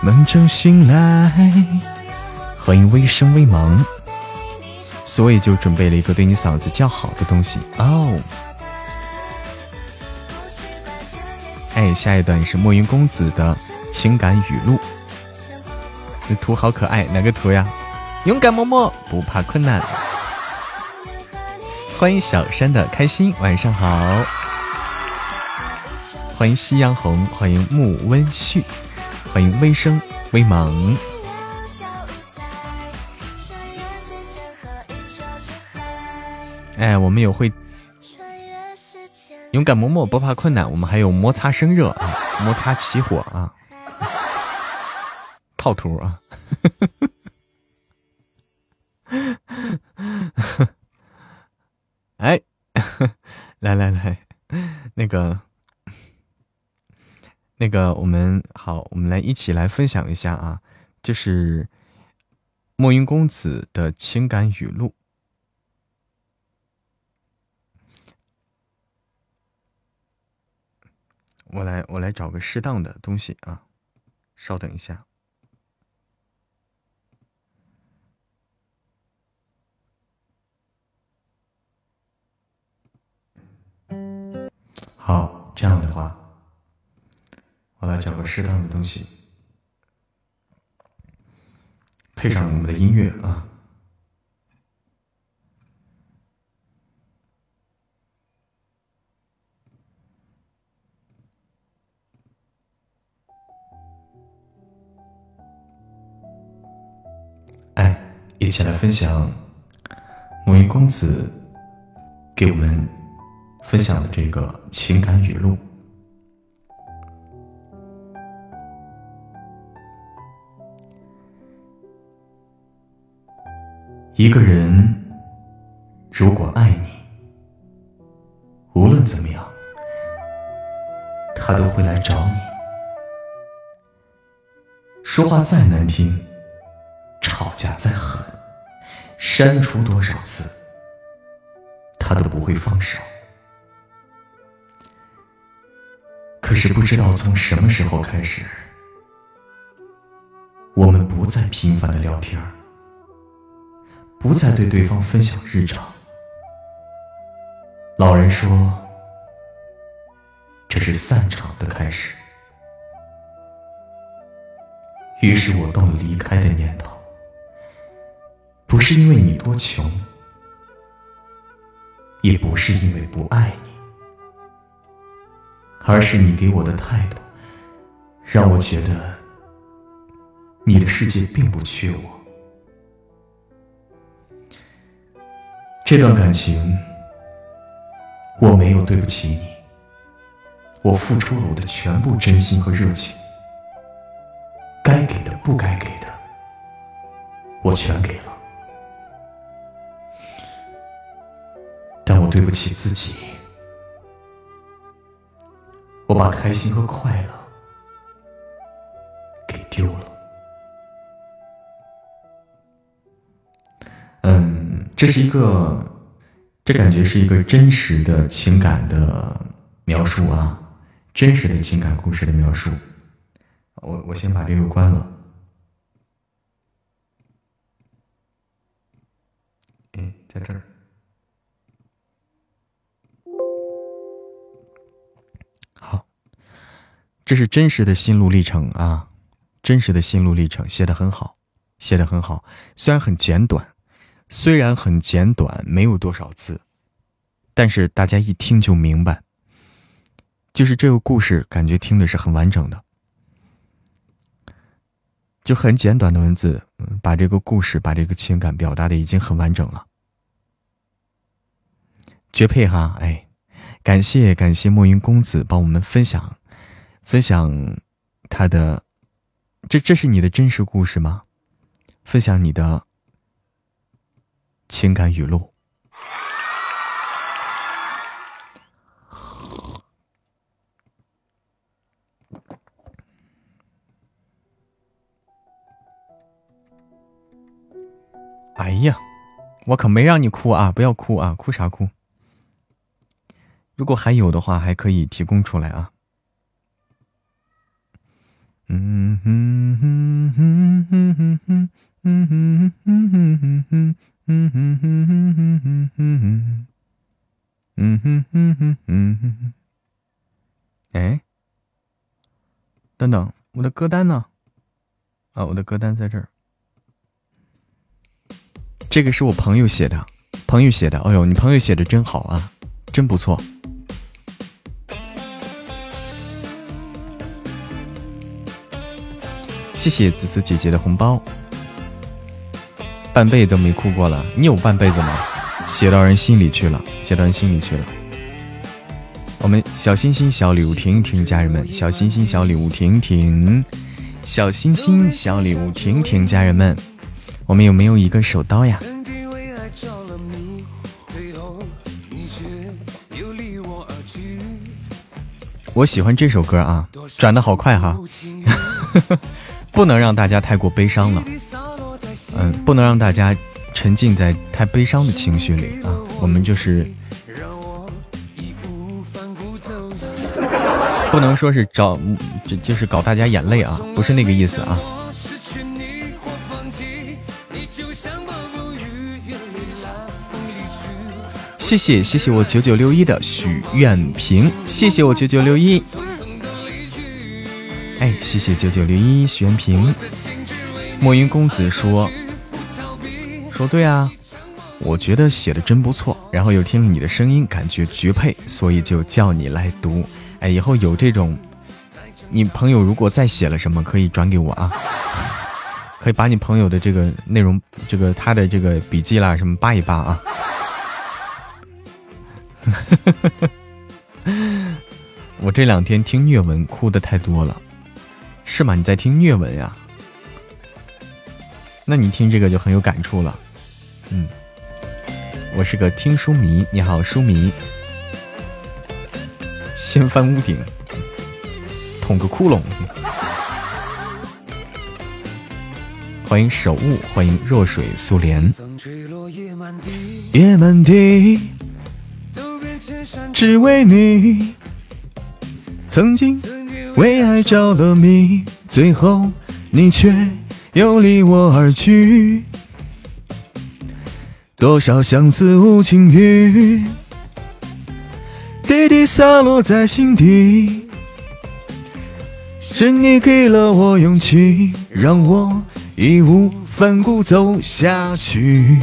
梦中醒来，欢迎微生微茫，所以就准备了一个对你嗓子较好的东西哦。哎，下一段是墨云公子的情感语录，这图好可爱，哪个图呀？勇敢默默，不怕困难。欢迎小山的开心，晚上好。欢迎夕阳红，欢迎木温旭。欢迎微生微茫，哎，我们有会勇敢嬷嬷不怕困难，我们还有摩擦生热啊，摩擦起火啊，套图啊，哎，来来来，那个。那个，我们好，我们来一起来分享一下啊，这是墨云公子的情感语录。我来，我来找个适当的东西啊，稍等一下。好，这样的话。我来找个适当的东西，配上我们的音乐啊！哎，一起来分享某一公子给我们分享的这个情感语录。一个人如果爱你，无论怎么样，他都会来找你。说话再难听，吵架再狠，删除多少次，他都不会放手。可是不知道从什么时候开始，我们不再频繁的聊天儿。不再对对方分享日常。老人说，这是散场的开始。于是我动了离开的念头，不是因为你多穷，也不是因为不爱你，而是你给我的态度，让我觉得你的世界并不缺我。这段感情，我没有对不起你。我付出了我的全部真心和热情，该给的不该给的，我全给了。但我对不起自己，我把开心和快乐这是一个，这感觉是一个真实的情感的描述啊，真实的情感故事的描述。我我先把这个关了。哎，在这儿。好，这是真实的心路历程啊，真实的心路历程写的很好，写的很好，虽然很简短。虽然很简短，没有多少字，但是大家一听就明白。就是这个故事，感觉听的是很完整的，就很简短的文字，把这个故事、把这个情感表达的已经很完整了，绝配哈！哎，感谢感谢墨云公子帮我们分享，分享他的，这这是你的真实故事吗？分享你的。情感语录。哎呀，我可没让你哭啊！不要哭啊！哭啥哭？如果还有的话，还可以提供出来啊。嗯哼哼哼哼哼哼，嗯哼哼哼哼哼。哼哼哼哼哼。嗯哼哼哼哼哼，哎，等等，我的歌单呢？啊，我的歌单在这儿。这个是我朋友写的，朋友写的。哎呦，你朋友写的真好啊，真不错。谢谢子子姐姐的红包，半辈子没哭过了。你有半辈子吗？写到人心里去了，写到人心里去了。我们小星星小礼物停一停，家人们，小星星小礼物停一停，小星星小礼物停一停，家人们，我们有没有一个手刀呀？我喜欢这首歌啊，转的好快哈，不能让大家太过悲伤了，嗯，不能让大家。沉浸在太悲伤的情绪里啊，我们就是不能说是找，就就是搞大家眼泪啊，不是那个意思啊。谢谢谢谢我九九六一的许愿瓶，谢谢我九九六一，哎，谢谢九九六一许愿瓶。墨云公子说。说对啊，我觉得写的真不错，然后又听了你的声音，感觉绝配，所以就叫你来读。哎，以后有这种，你朋友如果再写了什么，可以转给我啊，可以把你朋友的这个内容，这个他的这个笔记啦什么扒一扒啊。我这两天听虐文哭的太多了，是吗？你在听虐文呀？那你听这个就很有感触了。嗯，我是个听书迷。你好，书迷。先翻屋顶，捅个窟窿。欢迎守雾，欢迎弱水苏莲。夜满地，只为你。曾经为爱着了迷，最后你却又离我而去。多少相思无情雨，滴滴洒落在心底。是你给了我勇气，让我义无反顾走下去。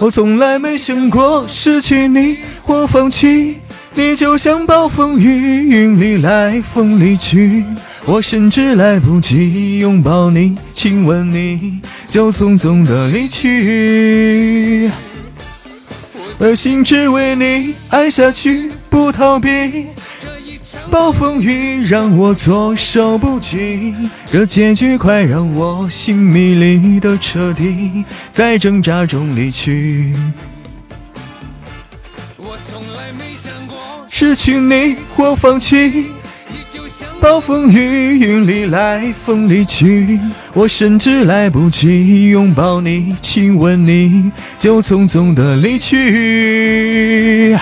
我从来没想过失去你或放弃，你就像暴风雨，云里来风里去。我甚至来不及拥抱你、亲吻你，就匆匆的离去。我心只为你爱下去，不逃避。暴风雨让我措手不及，这结局快让我心迷离的彻底，在挣扎中离去。我从来没想过失去你或放弃。暴风雨，云里来，风里去，我甚至来不及拥抱你、亲吻你，就匆匆的离去。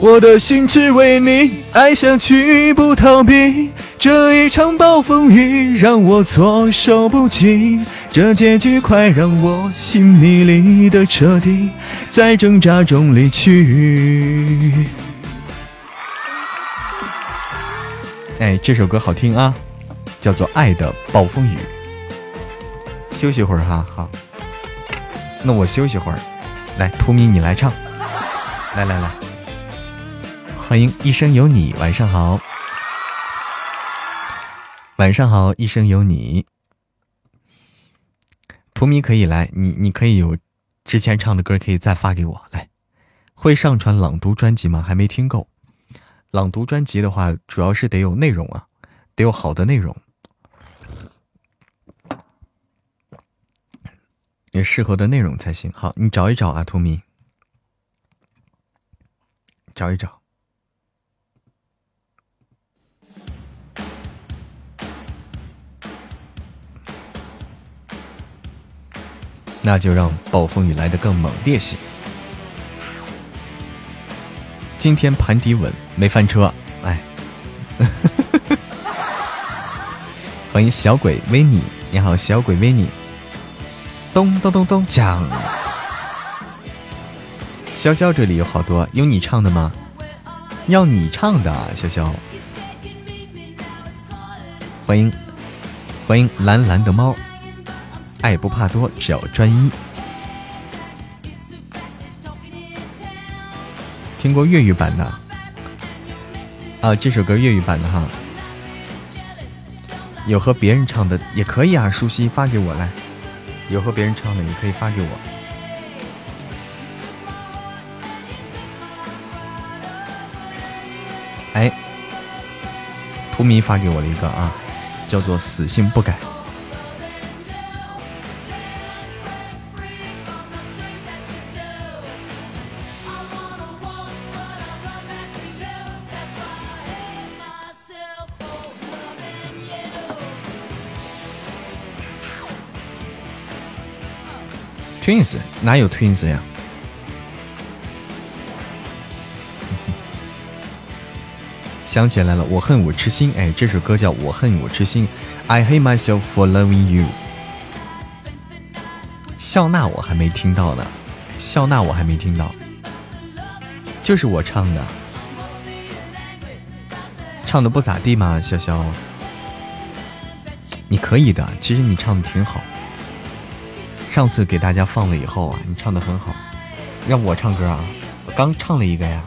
我的心只为你爱下去，不逃避。这一场暴风雨让我措手不及，这结局快让我心迷离的彻底，在挣扎中离去。哎，这首歌好听啊，叫做《爱的暴风雨》。休息会儿哈，好。那我休息会儿，来，图米你来唱，来来来，欢迎一生有你，晚上好，晚上好，一生有你。图米可以来，你你可以有之前唱的歌可以再发给我来。会上传朗读专辑吗？还没听够。朗读专辑的话，主要是得有内容啊，得有好的内容，也适合的内容才行。好，你找一找啊，图米，找一找。那就让暴风雨来得更猛烈些。今天盘底稳，没翻车，哎。欢迎小鬼维尼，你好，小鬼维尼。咚咚咚咚锵！潇潇这里有好多，有你唱的吗？要你唱的，潇潇。欢迎欢迎蓝蓝的猫，爱不怕多，只要专一。听过粤语版的啊？这首歌粤语版的哈。有和别人唱的也可以啊，舒希发给我来。有和别人唱的，你可以发给我。哎，图迷发给我了一个啊，叫做“死性不改”。Twins 哪有 Twins 呀？想起来了，我恨我痴心。哎，这首歌叫《我恨我痴心》，I hate myself for loving you。笑纳我还没听到呢，笑纳我还没听到，就是我唱的，唱的不咋地吗？潇潇，你可以的，其实你唱的挺好。上次给大家放了以后啊，你唱的很好，让我唱歌啊，我刚唱了一个呀。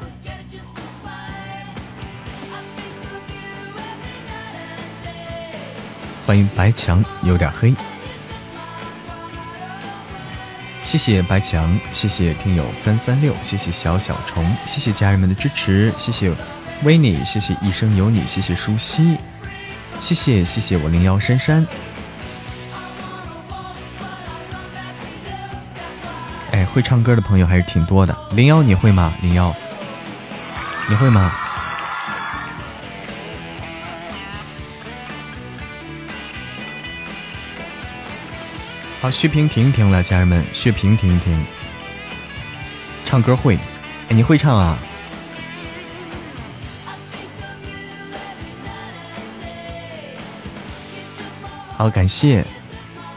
欢迎白墙有点黑，谢谢白墙，谢谢听友三三六，谢谢小小虫，谢谢家人们的支持，谢谢维尼，谢谢一生有你，谢谢舒希，谢谢谢谢我零幺珊珊。会唱歌的朋友还是挺多的。零幺，你会吗？零幺，你会吗？好，血瓶停一停了，家人们，血瓶停一停。唱歌会，你会唱啊？好，感谢。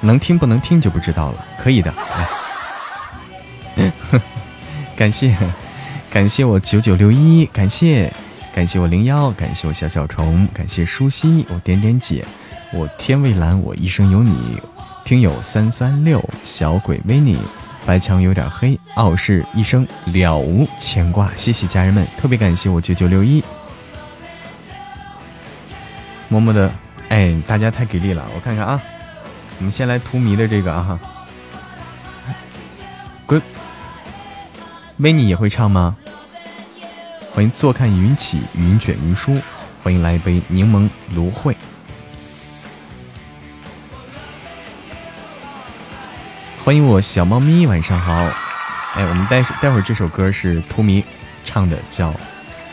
能听不能听就不知道了，可以的，来。感谢，感谢我九九六一，感谢，感谢我零幺，感谢我小小虫，感谢舒心，我点点姐，我天蔚蓝，我一生有你，听友三三六，小鬼维尼，白墙有点黑，傲视一生了无牵挂，谢谢家人们，特别感谢我九九六一，么么的，哎，大家太给力了，我看看啊，我们先来图迷的这个啊。维尼也会唱吗？欢迎坐看云起，云卷云舒。欢迎来一杯柠檬芦荟。欢迎我小猫咪，晚上好。哎，我们待待会儿这首歌是图迷唱的，叫《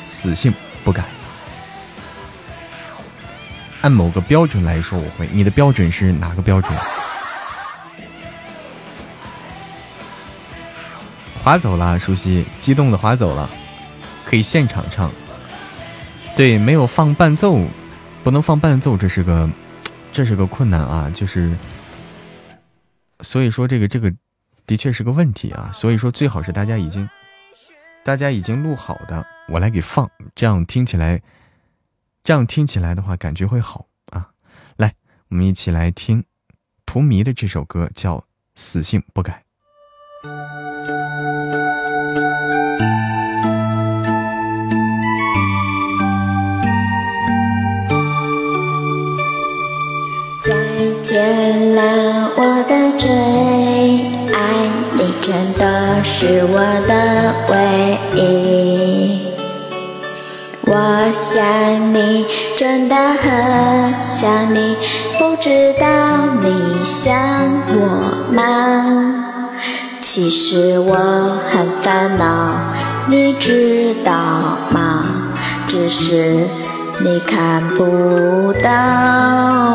死性不改》。按某个标准来说，我会。你的标准是哪个标准？划走了，熟悉，激动的划走了，可以现场唱。对，没有放伴奏，不能放伴奏，这是个，这是个困难啊，就是，所以说这个这个的确是个问题啊，所以说最好是大家已经，大家已经录好的，我来给放，这样听起来，这样听起来的话感觉会好啊。来，我们一起来听图迷的这首歌，叫《死性不改》。见了我的最爱，你真的是我的唯一。我想你，真的很想你，不知道你想我吗？其实我很烦恼，你知道吗？只是。你看不到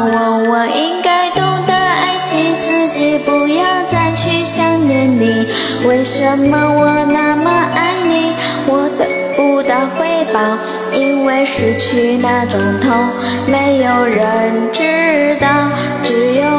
我，我应该懂得爱惜自己，不要再去想。念你。为什么我那么爱你，我得不到回报？因为失去那种痛，没有人知道，只有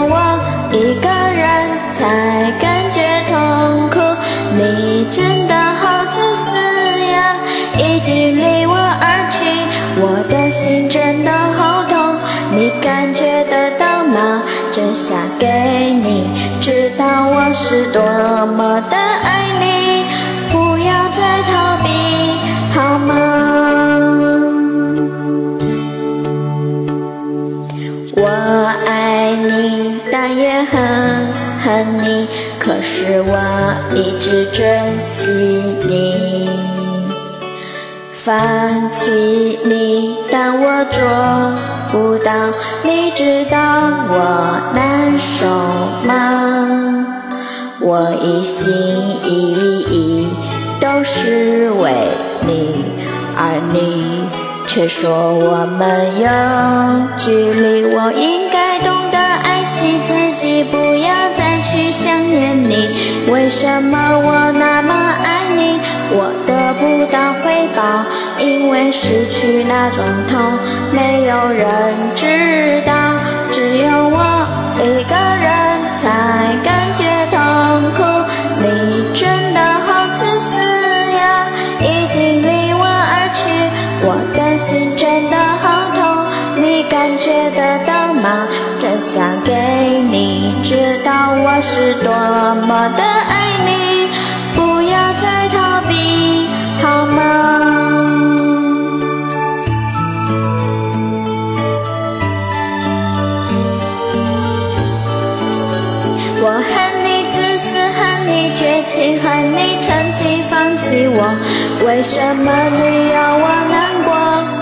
是我一直珍惜你。放弃你，但我做不到，你知道我难受吗？我一心一意都是为你，而你却说我们有距离。我应该懂得爱惜自己，不要再念你。为什么我那么爱你，我得不到回报？因为失去那种痛，没有人知道，只有我一个人才感觉痛苦。你真的好自私呀，已经离我而去，我的心真的好痛，你感觉得到吗？真想给我是多么的爱你，不要再逃避好吗？我恨你自私，恨你绝情，恨你趁机放弃我。为什么你要我难过？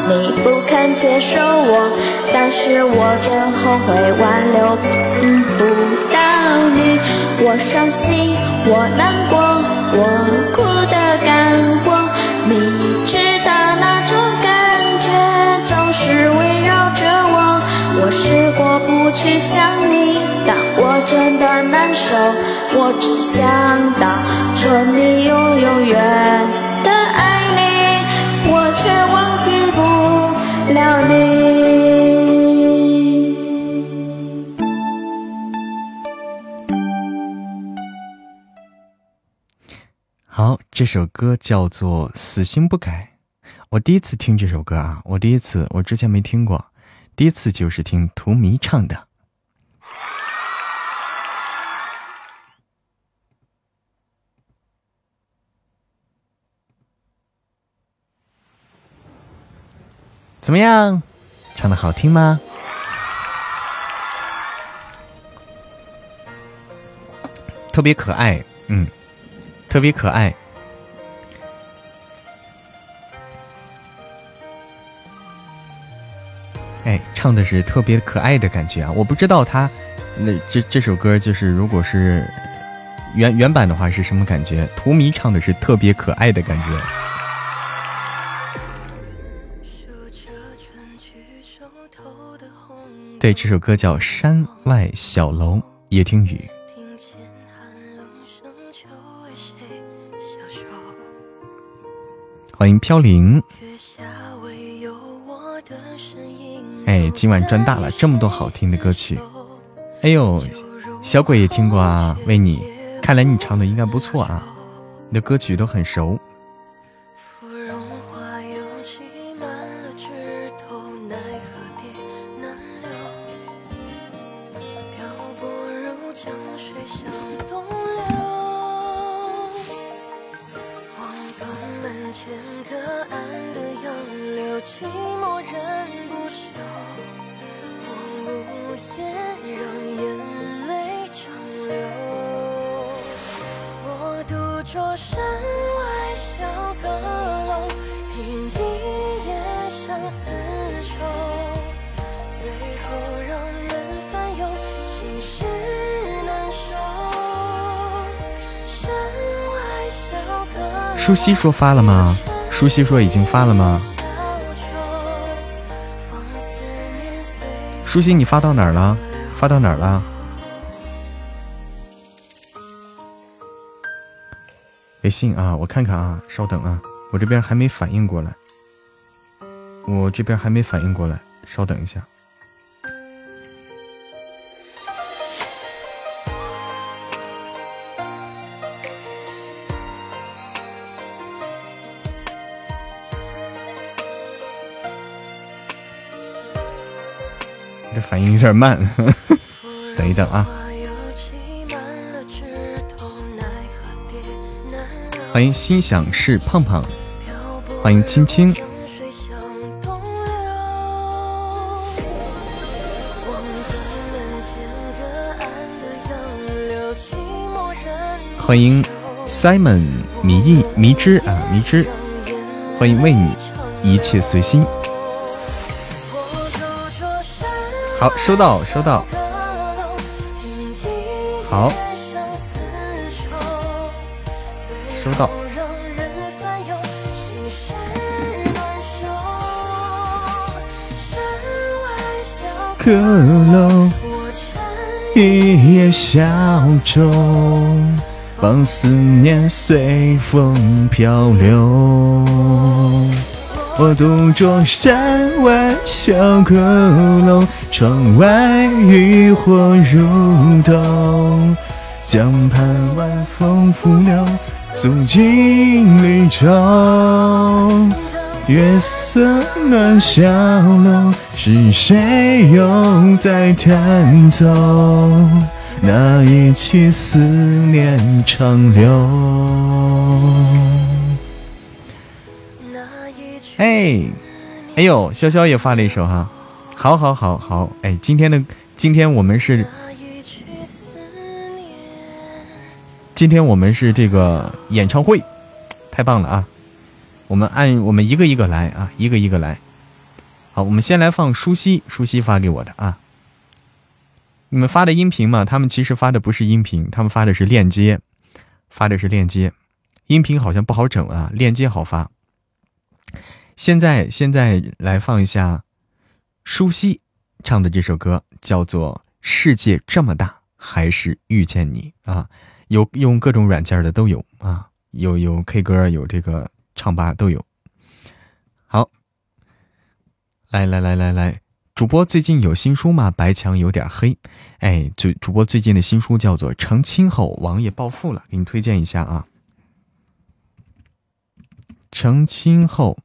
你不肯接受我，但是我真后悔挽留不我伤心，我难过，我哭得干活。你知道那种感觉总是围绕着我。我试过不去想你，但我真的难受。我只想到说你永永远这首歌叫做《死心不改》。我第一次听这首歌啊，我第一次，我之前没听过，第一次就是听荼蘼唱的。怎么样，唱的好听吗？特别可爱，嗯，特别可爱。哎，唱的是特别可爱的感觉啊！我不知道他那这这首歌就是如果是原原版的话是什么感觉？荼蘼唱的是特别可爱的感觉。对，这首歌叫《山外小楼》，夜听雨。欢迎飘零。哎，今晚赚大了，这么多好听的歌曲。哎呦，小鬼也听过啊，为你。看来你唱的应该不错啊，你的歌曲都很熟。舒西说发了吗？舒西说已经发了吗？舒西，你发到哪儿了？发到哪儿了？微信啊，我看看啊，稍等啊，我这边还没反应过来，我这边还没反应过来，稍等一下。反应有点慢，等一等啊。欢迎心想事胖胖，欢迎青青，欢迎 Simon 迷意迷之啊迷之，欢迎为你一切随心。好，收到收到，好。收到。阁楼，一叶小舟，放思念随风漂流。我独坐山外小阁楼，窗外渔火如豆，江畔晚风拂柳。诉尽离愁，月色暖小楼，是谁又在弹奏？那一曲思念长流。哎，哎呦，潇潇也发了一首哈，好，好，好，好，哎，今天的今天我们是。今天我们是这个演唱会，太棒了啊！我们按我们一个一个来啊，一个一个来。好，我们先来放舒西，舒西发给我的啊。你们发的音频嘛，他们其实发的不是音频，他们发的是链接，发的是链接。音频好像不好整啊，链接好发。现在现在来放一下舒西唱的这首歌，叫做《世界这么大，还是遇见你》啊。有用各种软件的都有啊，有有 K 歌，有这个唱吧都有。好，来来来来来，主播最近有新书吗？白墙有点黑，哎，主主播最近的新书叫做《成亲后王爷暴富了》，给你推荐一下啊。成亲后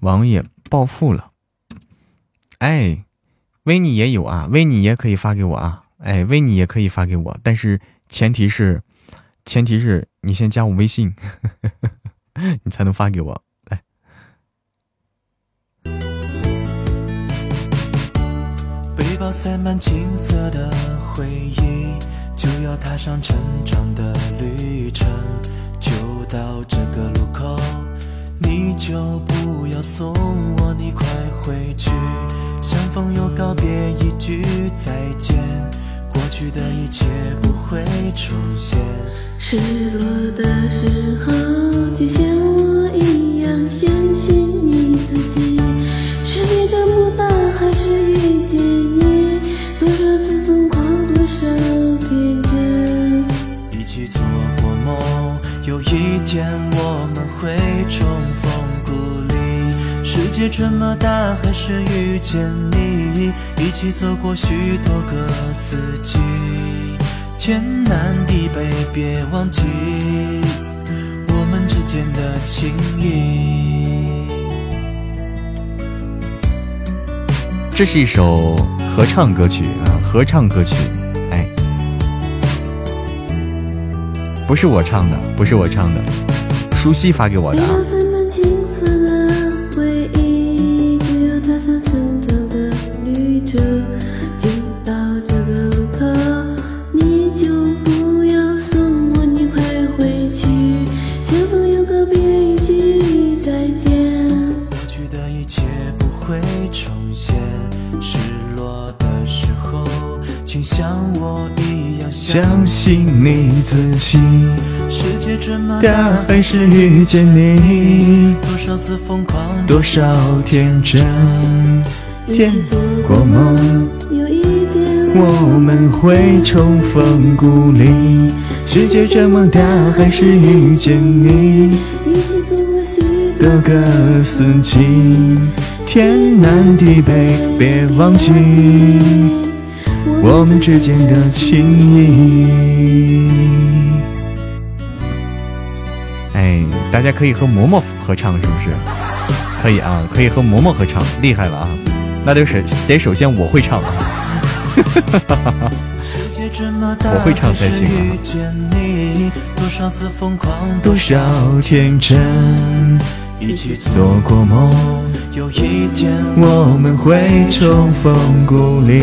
王爷暴富了，哎，维尼也有啊，维尼也可以发给我啊。哎，维尼也可以发给我，但是前提是，前提是你先加我微信，你才能发给我。来，背包塞满青涩的回忆，就要踏上成长的旅程，就到这个路口，你就不要送我，你快回去，相逢又告别，一句再见。过去的一切不会重现。失落的时候，就像我一样相信你自己。世界这么大，还是遇见你。多少次疯狂，多少天真。一起做过梦，有一天我们会重逢故里。世界这么大，还是遇见你。一起走过许多个四季，天南地北，别忘记我们之间的情谊。这是一首合唱歌曲啊，合唱歌曲，哎，不是我唱的，不是我唱的，舒西发给我的啊。相信你自己，世界这么大，还是遇见你。多少次疯狂，多少天真，天过梦，有一天我们会重逢故里。世界这么大，还是遇见你。多个四季，天南地北，别忘记我们之间的情谊。哎，大家可以和嬷嬷合唱，是不是？可以啊，可以和嬷嬷合唱，厉害了啊！那得首得首先我会唱啊，我会唱才行啊。多少天真，一起做过梦，有一天我们会重逢故里。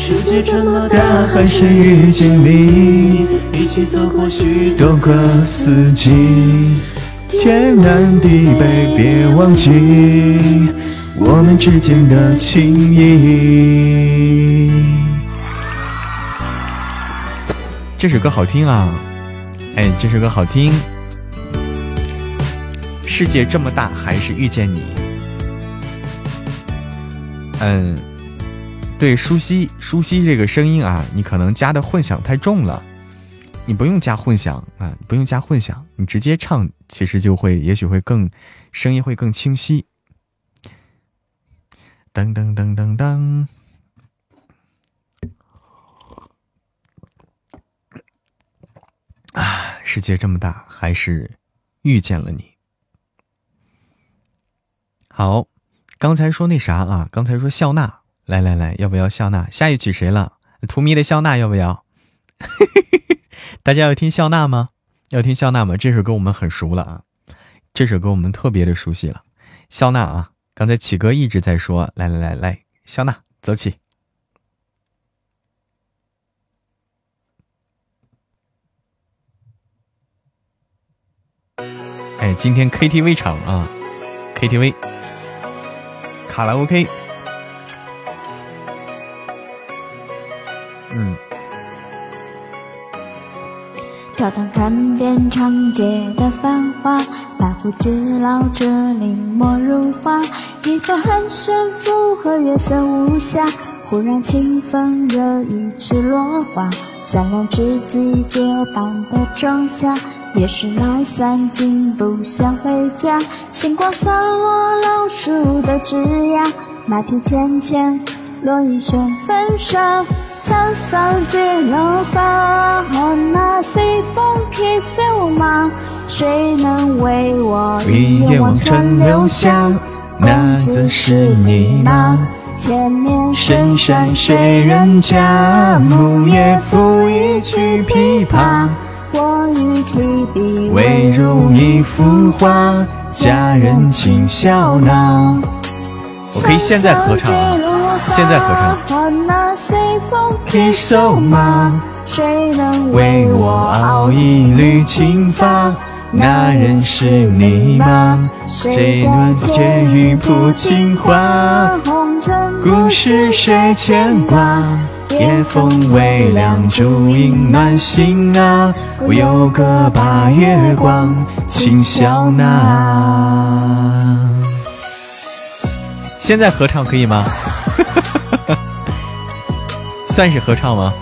世界这么大，还是遇见你，一起走过许多个四季。天南地北，别忘记我们之间的情谊。这首歌好听啊！哎，这首歌好听。世界这么大，还是遇见你。嗯，对，舒西，舒西这个声音啊，你可能加的混响太重了。你不用加混响啊，不用加混响，你直接唱，其实就会，也许会更，声音会更清晰。噔噔噔噔噔，啊，世界这么大，还是遇见了你。好，刚才说那啥啊，刚才说笑纳，来来来，要不要笑纳？下一曲谁了？图迷的笑纳要不要？嘿嘿嘿嘿。大家要听笑纳吗？要听笑纳吗？这首歌我们很熟了啊，这首歌我们特别的熟悉了。笑纳啊，刚才启哥一直在说，来来来来，笑纳走起。哎，今天 KTV 场啊，KTV，卡拉 OK，嗯。跳堂看遍长街的繁华，白胡子老者临摹如画，一番寒暄附和月色无暇，忽然清风惹一池落花，三两知己结伴的仲夏，夜市老三竟不想回家，星光洒落老树的枝桠，马蹄浅浅落一身风沙。沧桑结了发，那随风披瘦马，谁能为我一眼望穿流霞？那自是你吗？千年深山谁人家？木叶抚一曲琵琶，我欲提笔未如一幅画，佳人请笑纳。我可以现在合唱啊，现在合唱。马，谁能为我熬一缕青发？那人是你吗？谁能解玉谱情话？故事谁牵挂？夜风微凉，烛影暖心啊！我有个把月光，请笑纳。现在合唱可以吗？算是合唱吗？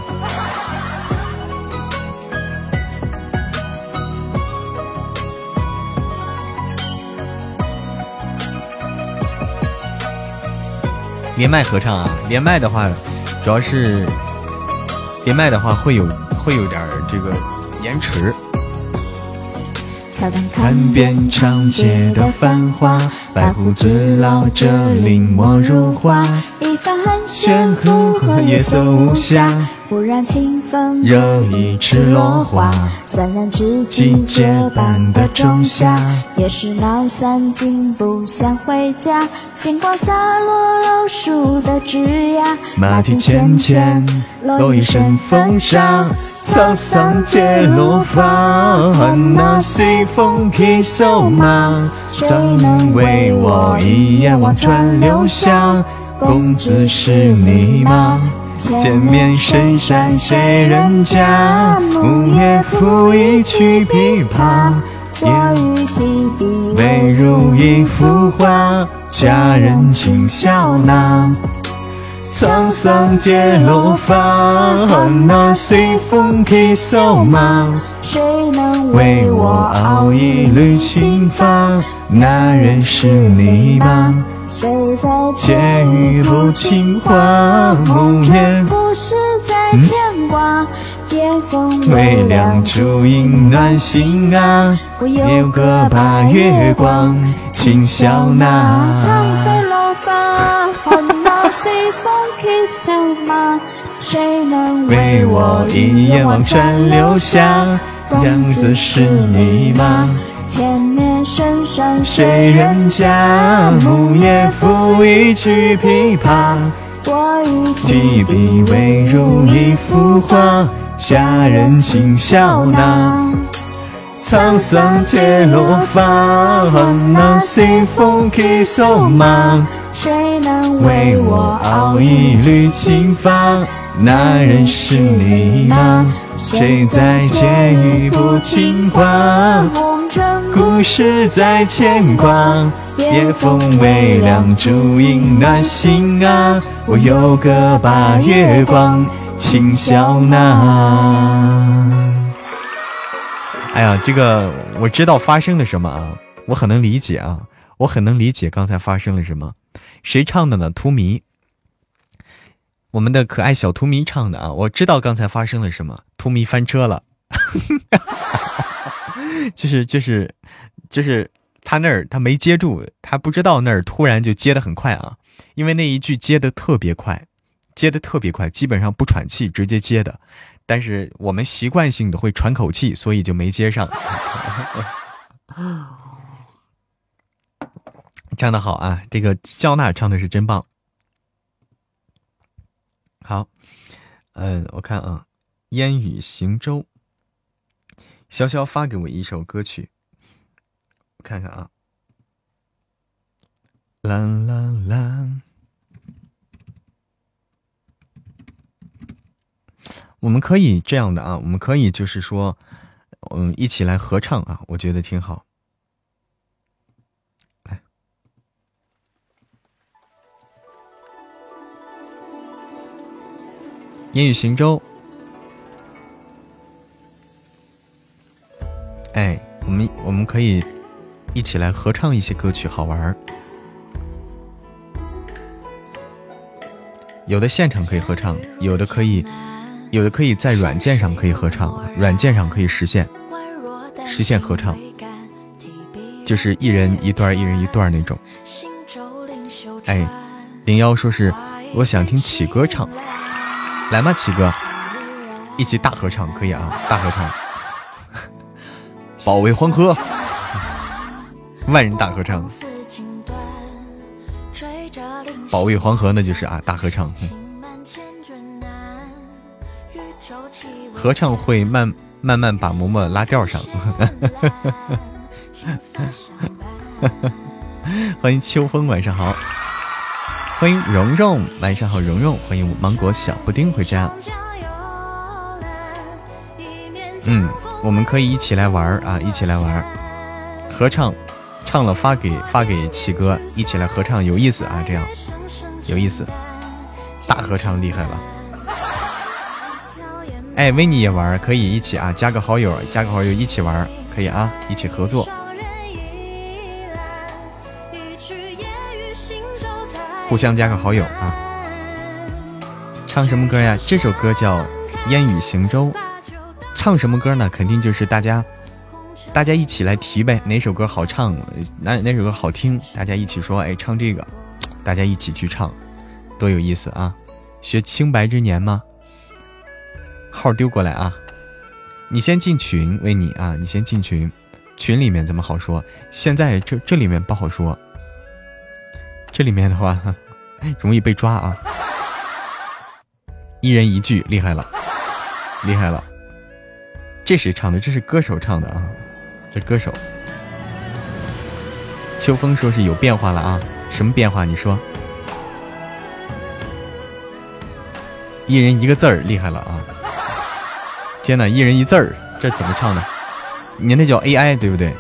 连麦合唱啊！连麦的话，主要是连麦的话会有会有点这个延迟。看遍长街的繁华，白胡子老者临摹如画，一番寒暄附和夜色无暇。忽然清风惹一池落花，三两知己结伴的仲夏，也是闹三更不想回家。星光洒落老树的枝桠，马蹄浅浅落一身风沙。沧桑结落芳，那随风披瘦马，怎能为我一眼望穿流霞？公子是你吗？前面深山谁人家？木叶抚一曲琵琶，唯如一幅画，佳人轻笑纳。沧桑皆落发，那随风披瘦马，谁能为我熬一缕青发？那人是你吗？谁在借一部青花，木叶故事在牵挂，夜风微凉，烛影暖心啊。我有个把月光，轻笑纳。沧桑落花，那随风去瘦马，谁能为我一眼望穿流霞？样子是你吗？前面深山谁人家？木叶抚一曲琵琶，我与提笔唯如一幅画，佳人轻笑纳。沧桑皆落发，那随风去瘦马，谁能为我熬一缕青发？那人是你吗？谁在借一部青花？故事在牵挂，夜风微凉，烛影暖心啊。我有个把月光，轻笑纳。哎呀，这个我知道发生了什么啊，我很能理解啊，我很能理解刚才发生了什么。谁唱的呢？图迷，我们的可爱小图迷唱的啊。我知道刚才发生了什么，图迷翻车了。就是就是就是他那儿他没接住，他不知道那儿突然就接的很快啊，因为那一句接的特别快，接的特别快，基本上不喘气直接接的，但是我们习惯性的会喘口气，所以就没接上。唱的好啊，这个焦娜唱的是真棒。好，嗯，我看啊，烟雨行舟。潇潇发给我一首歌曲，我看看啊。啦啦啦！我们可以这样的啊，我们可以就是说，嗯，一起来合唱啊，我觉得挺好。来，烟雨行舟。哎，我们我们可以一起来合唱一些歌曲，好玩儿。有的现场可以合唱，有的可以，有的可以在软件上可以合唱，软件上可以实现实现合唱，就是一人一段，一人一段那种。哎，零幺说是我想听启哥唱，来嘛，启哥，一起大合唱可以啊，大合唱。保卫黄河，万人大合唱。保卫黄河，那就是啊，大合唱。合唱会慢慢慢把嬷嬷拉调上。欢迎秋风，晚上好。欢迎蓉蓉，晚上好，蓉蓉。欢迎芒果小布丁回家。嗯。我们可以一起来玩啊！一起来玩，合唱，唱了发给发给七哥，一起来合唱有意思啊！这样有意思，大合唱厉害了。哎，维尼也玩，可以一起啊！加个好友，加个好友一起玩，可以啊！一起合作，互相加个好友啊！唱什么歌呀？这首歌叫《烟雨行舟》。唱什么歌呢？肯定就是大家，大家一起来提呗。哪首歌好唱？哪哪首歌好听？大家一起说，哎，唱这个，大家一起去唱，多有意思啊！学清白之年吗？号丢过来啊！你先进群，为你啊！你先进群，群里面怎么好说？现在这这里面不好说，这里面的话 容易被抓啊！一人一句，厉害了，厉害了。这谁唱的？这是歌手唱的啊，这歌手。秋风说是有变化了啊，什么变化？你说。一人一个字儿，厉害了啊！天哪，一人一字儿，这怎么唱的？你那叫 AI 对不对？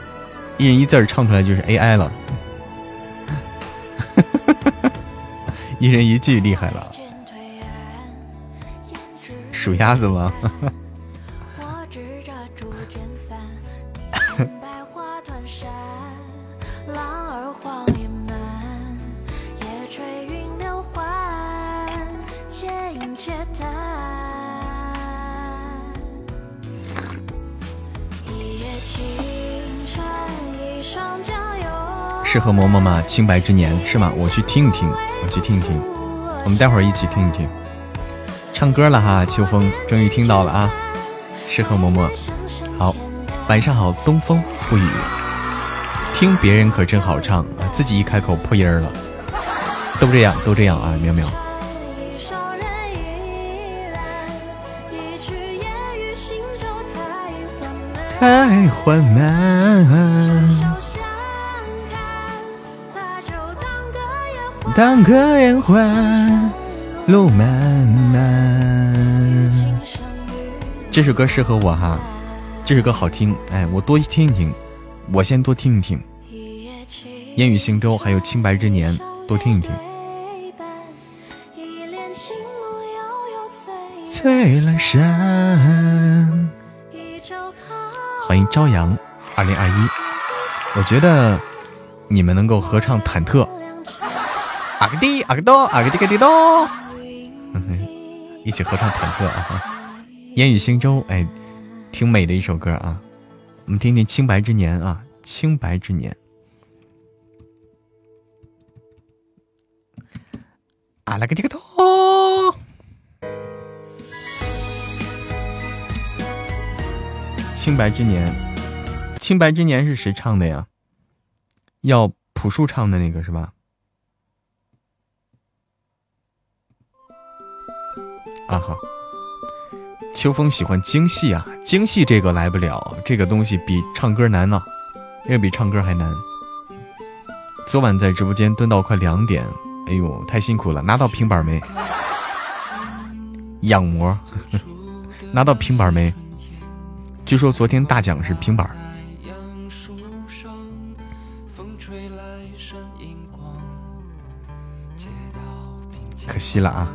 一人一字儿唱出来就是 AI 了。一人一句，厉害了。数鸭子吗？适合嬷嬷吗？清白之年是吗？我去听一听，我去听一听，我们待会儿一起听一听。唱歌了哈，秋风终于听到了啊！适合嬷嬷，好，晚上好，东风不语。听别人可真好唱，自己一开口破音儿了。都这样，都这样啊，苗苗。太缓慢。当歌言欢，路漫漫。这首歌适合我哈，这首歌好听，哎，我多听一听，我先多听一听。烟雨行舟还有清白之年，多听一听。翠阑珊。欢迎朝阳二零二一，我觉得你们能够合唱忐忑。阿克迪阿克多阿克迪克迪多，一起合唱忐忑啊！烟雨星舟，哎，挺美的一首歌啊。我们听听清白之年啊，清白之年。阿拉克迪克多，清白之年，清白之年是谁唱的呀？要朴树唱的那个是吧？啊哈，秋风喜欢精细啊，精细这个来不了，这个东西比唱歌难呢，这个比唱歌还难。昨晚在直播间蹲到快两点，哎呦，太辛苦了。拿到平板没？养膜，拿到平板没？据说昨天大奖是平板。可惜了啊。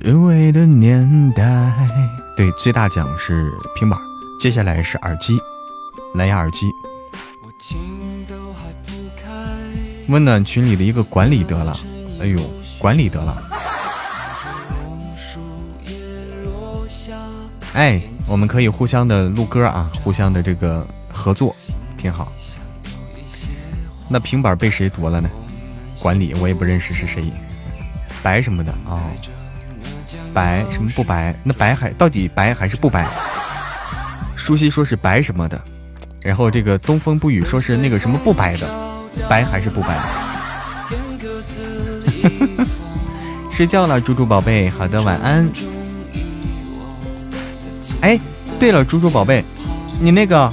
只为的年代，对，最大奖是平板，接下来是耳机，蓝牙耳机。温暖群里的一个管理得了，哎呦，管理得了。哎，我们可以互相的录歌啊，互相的这个合作，挺好。那平板被谁夺了呢？管理我也不认识是谁，白什么的啊。白什么不白？那白还到底白还是不白？舒西说是白什么的，然后这个东风不语说是那个什么不白的，白还是不白？睡觉了，猪猪宝贝，好的，晚安。哎，对了，猪猪宝贝，你那个，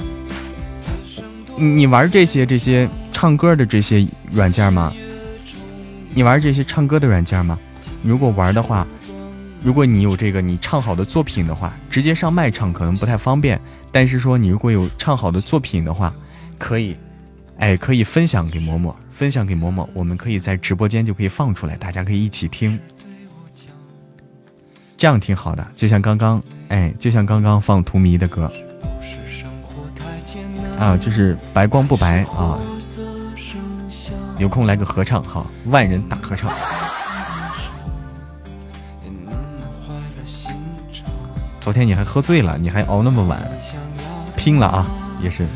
你玩这些这些唱歌的这些软件吗？你玩这些唱歌的软件吗？如果玩的话。如果你有这个你唱好的作品的话，直接上麦唱可能不太方便。但是说你如果有唱好的作品的话，可以，哎，可以分享给嬷嬷，分享给嬷嬷，我们可以在直播间就可以放出来，大家可以一起听，这样挺好的。就像刚刚，哎，就像刚刚放荼蘼的歌，啊，就是白光不白啊，有空来个合唱，好，万人大合唱。昨天你还喝醉了，你还熬那么晚，拼了啊，也是。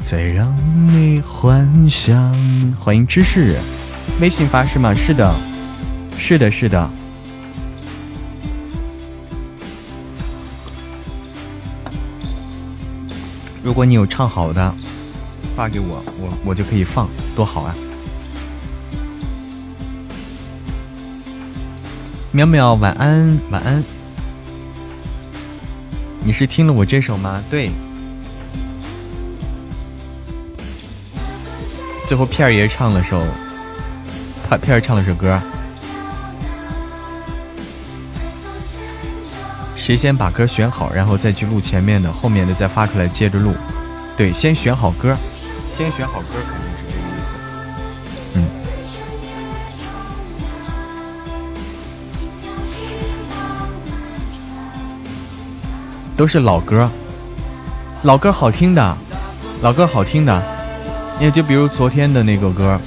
再让你幻想，欢迎芝士，微信发是吗？是的，是的，是的。如果你有唱好的，发给我，我我就可以放，多好啊！淼淼，晚安，晚安。你是听了我这首吗？对。最后片儿爷唱了首，他片儿唱了首歌。谁先把歌选好，然后再去录前面的，后面的再发出来接着录。对，先选好歌，先选好歌肯定是这个意思。嗯，都是老歌，老歌好听的，老歌好听的，也就比如昨天的那个歌，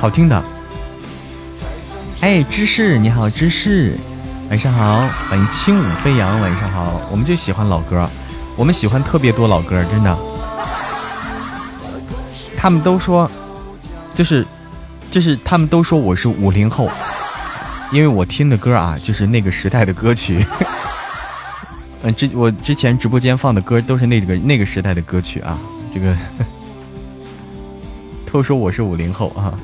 好听的。哎，芝士你好，芝士。晚上好，欢迎轻舞飞扬。晚上好，我们就喜欢老歌，我们喜欢特别多老歌，真的。他们都说，就是，就是他们都说我是五零后，因为我听的歌啊，就是那个时代的歌曲。嗯，之我之前直播间放的歌都是那个那个时代的歌曲啊。这个 都说我是五零后啊。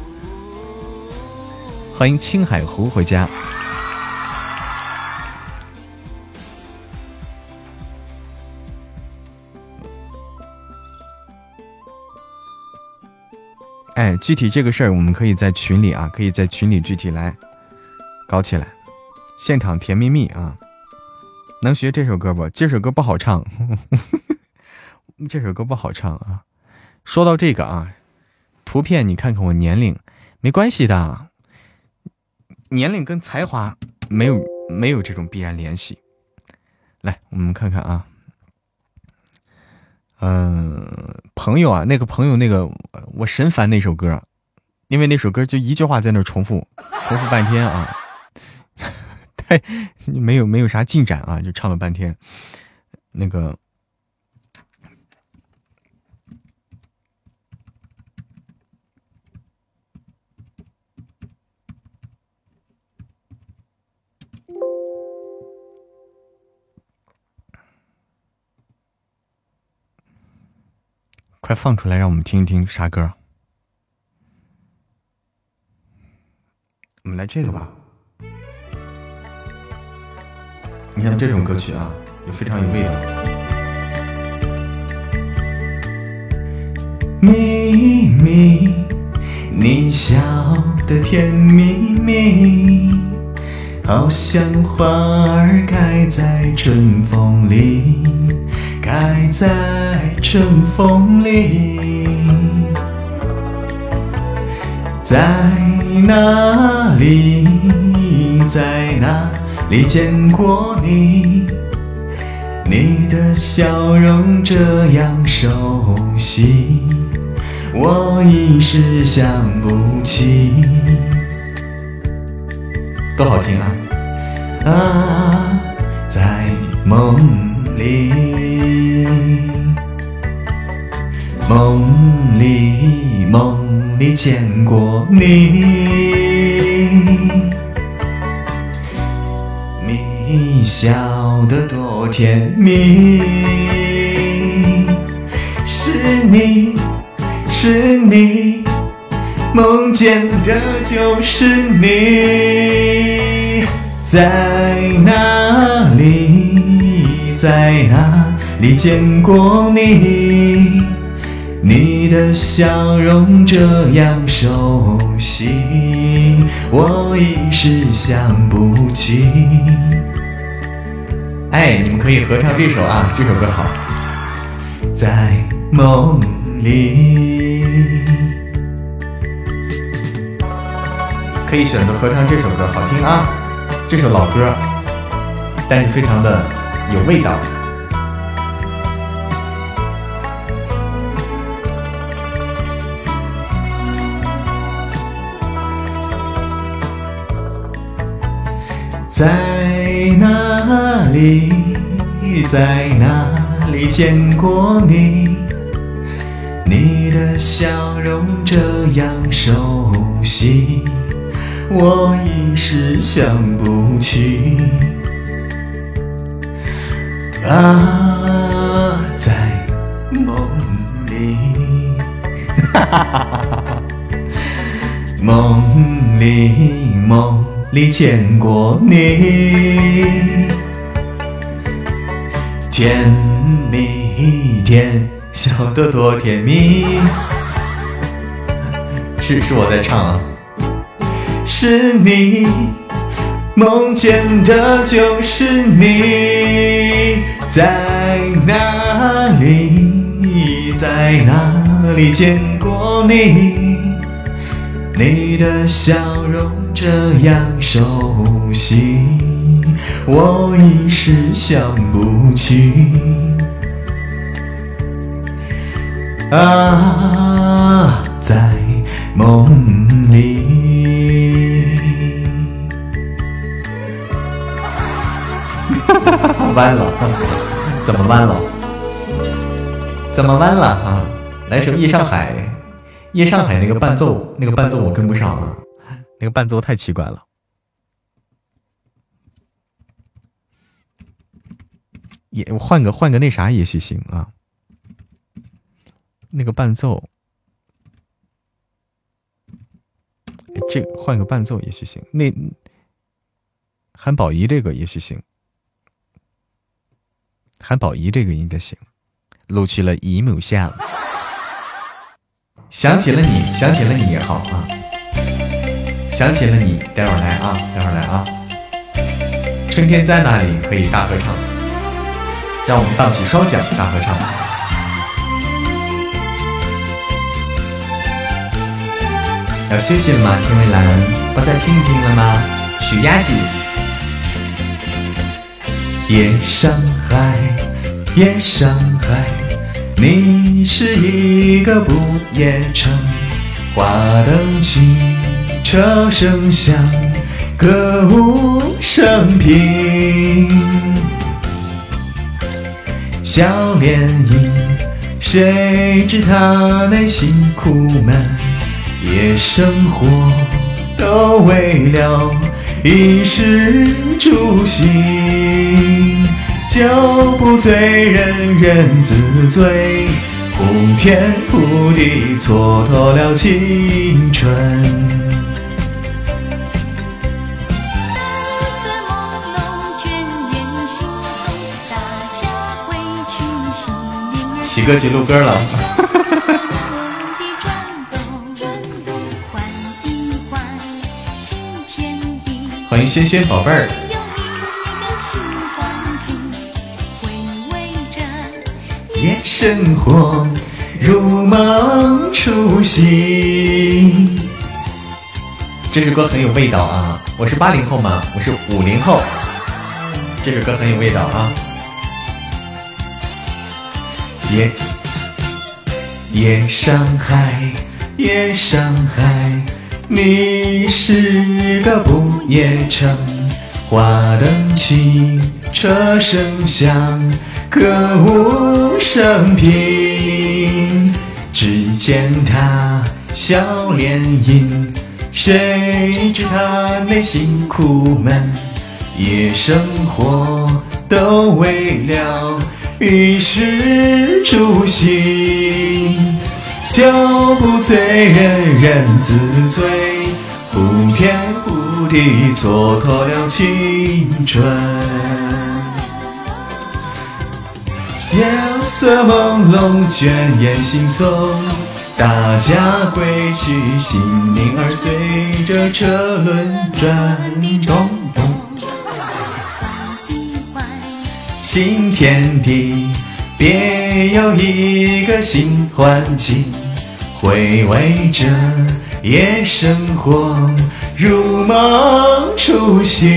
欢迎青海湖回家。哎，具体这个事儿，我们可以在群里啊，可以在群里具体来搞起来，现场甜蜜蜜啊！能学这首歌不？这首歌不好唱，这首歌不好唱啊！说到这个啊，图片你看看我年龄，没关系的，年龄跟才华没有没有这种必然联系。来，我们看看啊。嗯，朋友啊，那个朋友，那个我神烦那首歌，因为那首歌就一句话在那重复，重复半天啊，太没有没有啥进展啊，就唱了半天，那个。快放出来，让我们听一听啥歌？我们来这个吧。你看这种歌曲啊，也非常有味道。秘密，你笑得甜蜜蜜，好像花儿开在春风里。开在春风里，在哪里，在哪里见过你？你的笑容这样熟悉，我一时想不起。多好听啊！啊，在梦里。梦里梦里见过你，你笑得多甜蜜，是你是你，梦见的就是你，在哪里在哪里见过你？你的笑容这样熟悉，我一时想不起。哎，你们可以合唱这首啊，这首歌好。在梦里，可以选择合唱这首歌，好听啊。这首老歌，但是非常的有味道。在哪里，在哪里见过你？你的笑容这样熟悉，我一时想不起。啊，在梦里，梦里梦里见过你，甜蜜甜，笑得多甜蜜，是是我在唱啊，是你。梦见的就是你，在哪里，在哪里见过你？你的笑容这样熟悉，我一时想不起。啊，在梦弯了，怎么弯了？怎么弯了啊？来首《夜上海》。夜上海那个伴奏，那个伴奏我跟不上了，那个伴奏太奇怪了。也我换个换个那啥也许行啊，那个伴奏，这换个伴奏也许行。那韩宝仪这个也许行，韩宝仪这个应该行，录取了姨母线。想起了你，想起了你也好啊。想起了你，待会儿来啊，待会儿来啊。春天在哪里？可以大合唱，让我们荡起双桨，大合唱。要休息了吗？天蔚蓝，不再听一听了吗？许鸭子。夜上海，夜上海。你是一个不夜城，花灯起，车声响，歌舞升平。笑脸迎，谁知他内心苦闷？夜生活都为了衣食住行。酒不醉，人人自醉，呼天呼地，蹉跎了青春。起歌曲 录歌了。欢迎轩轩宝贝儿。夜生活，如梦初醒。这首歌很有味道啊！我是八零后吗？我是五零后。这首歌很有味道啊！夜夜上海，夜上海，你是个不夜城。花灯起，车声响。歌舞升平，只见他笑脸迎，谁知他内心苦闷？夜生活都为了衣食住行，酒不醉，人人自醉，胡天胡地，蹉跎了青春。夜色朦胧，倦眼惺忪，大家归去，心灵儿随着车轮转动动。新天地，别有一个新环境，回味着夜生活，如梦初醒。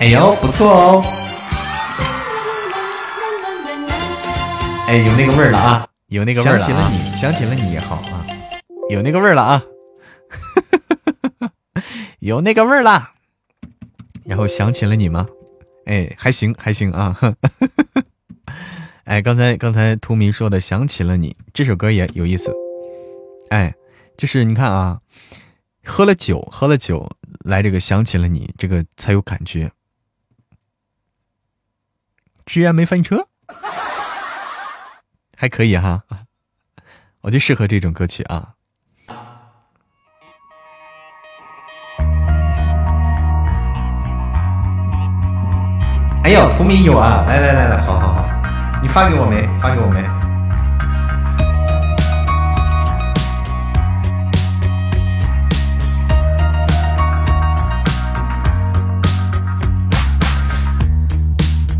哎呦，不错哦。哎，有那个味儿了啊！有那个味儿了啊！想起了你，想起了你也好啊，有那个味儿了啊，有那个味儿了。然后想起了你吗？哎，还行还行啊。哎，刚才刚才图迷说的想起了你这首歌也有意思。哎，就是你看啊，喝了酒喝了酒来这个想起了你这个才有感觉。居然没翻车。还可以哈，我就适合这种歌曲啊。哎呦，图名有啊！来来来来，好好好，你发给我没？发给我没？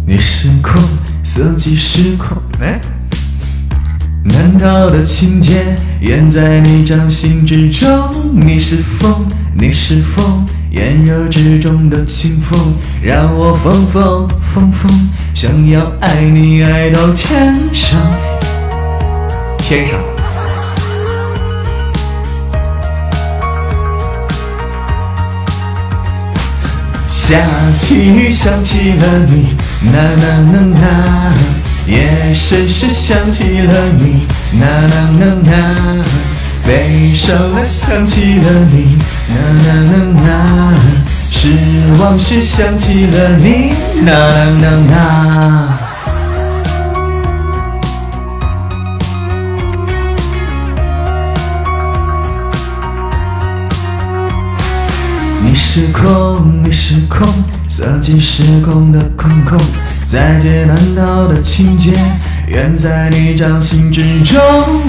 你失控，色即失控。哎，难逃的情节，远在你掌心之中。你是风，你是风。炎热之中的清风，让我疯疯疯疯，想要爱你爱到天上，天上。下起雨想起了你，呐呐呐呐，夜深时想起了你，呐呐呐呐，悲伤了想起了你。呐呐呐呐，失望时想起了你。呐呐呐呐，你失控，你失控，色即失控的空空，在劫难逃的情节，远在你掌心之中。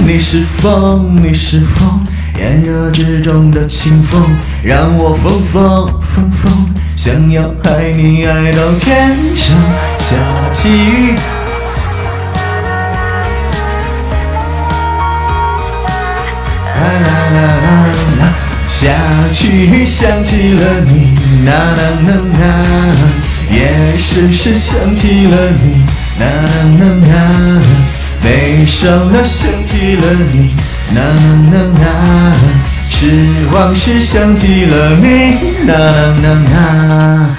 你是风，你是风。炎热之中的清风，让我疯疯疯疯，想要爱你爱到天上。下起雨，啦啦啦啦啦，下起雨想起了你，呐呐呐呐，夜深时想起了你，呐呐呐呐，悲伤了想起了你。呐呐呐呐，失望时想起了你。呐呐呐呐，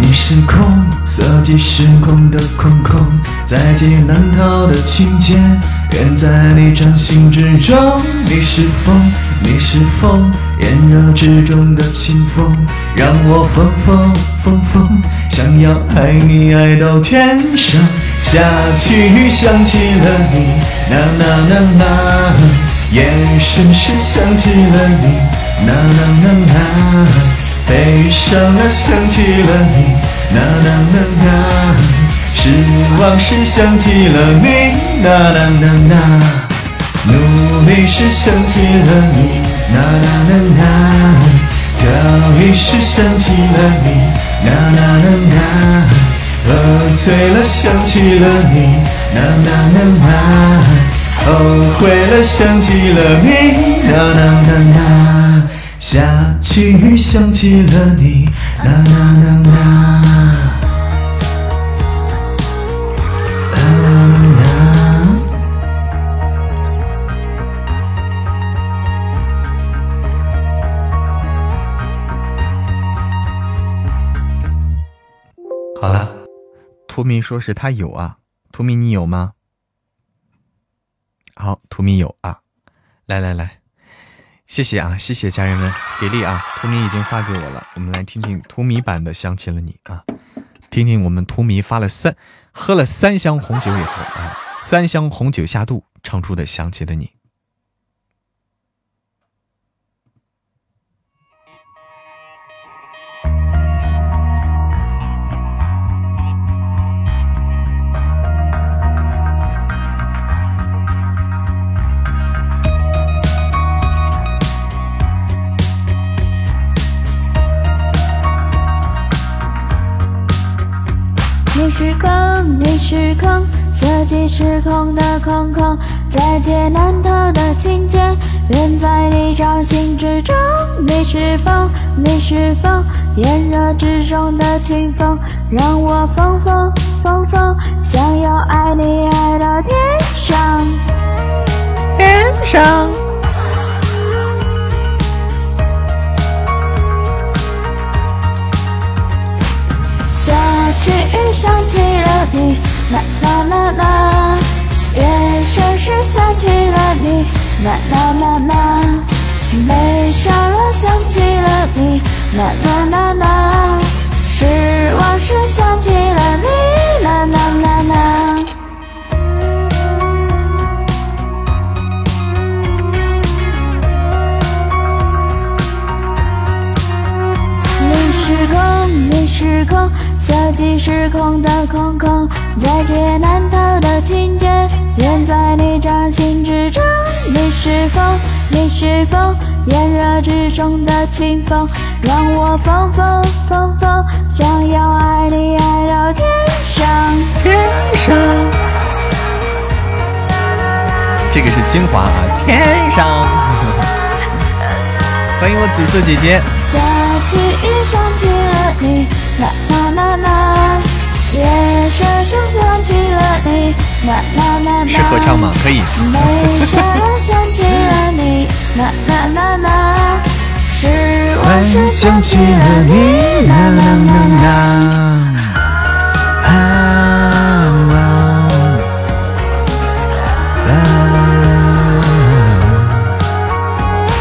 你是空，色即是空的空空，在劫难逃的情节，远在你掌心之中。你是风，你是风。炎热之中的清风，让我疯疯疯疯，想要爱你爱到天上。下起雨想起了你，啦啦啦啦，夜深时想起了你，啦啦啦啦，悲伤了想起了你，啦啦啦啦，失望时想起了你，呐呐呐呐，努力时想起了你。呐呐呐呐，飘雨时想起了你，呐呐呐呐，喝醉了想起了你，呐呐呐呐，后悔了想起了你，呐呐呐呐，下起雨想起了你，呐呐呐呐。图米说是他有啊，图米你有吗？好，图米有啊，来来来，谢谢啊，谢谢家人们给力啊！图米已经发给我了，我们来听听图米版的《想起了你》啊，听听我们图米发了三喝了三箱红酒以后啊，三箱红酒下肚唱出的《想起了》。你即失控的空空，在劫难逃的情节，远在你掌心之中。你是风，你是风，炎热之中的清风，让我疯疯疯疯，想要爱你爱到天上，天上。下起雨想起了你，啦啦啦。夜深时想起了你，啦啦啦啦。悲伤了想起了你。啦啦啦啦，失望时想起了你，啦啦啦啦。你是空，你是空，色即是空的空空，在劫难逃的情节，人在你掌心之中。你是风，你是风，炎热之中的清风，让我疯疯疯疯，想要爱你爱到天上天上，这个是精华啊！天上，欢迎我紫色姐姐。下起雨想起了你，啦啦啦啦，夜深深想起了你，啦啦啦啦。是合唱吗？可以。没下了想起了你，啦啦啦啦，是往事想起了你，啦啦啦啦。啊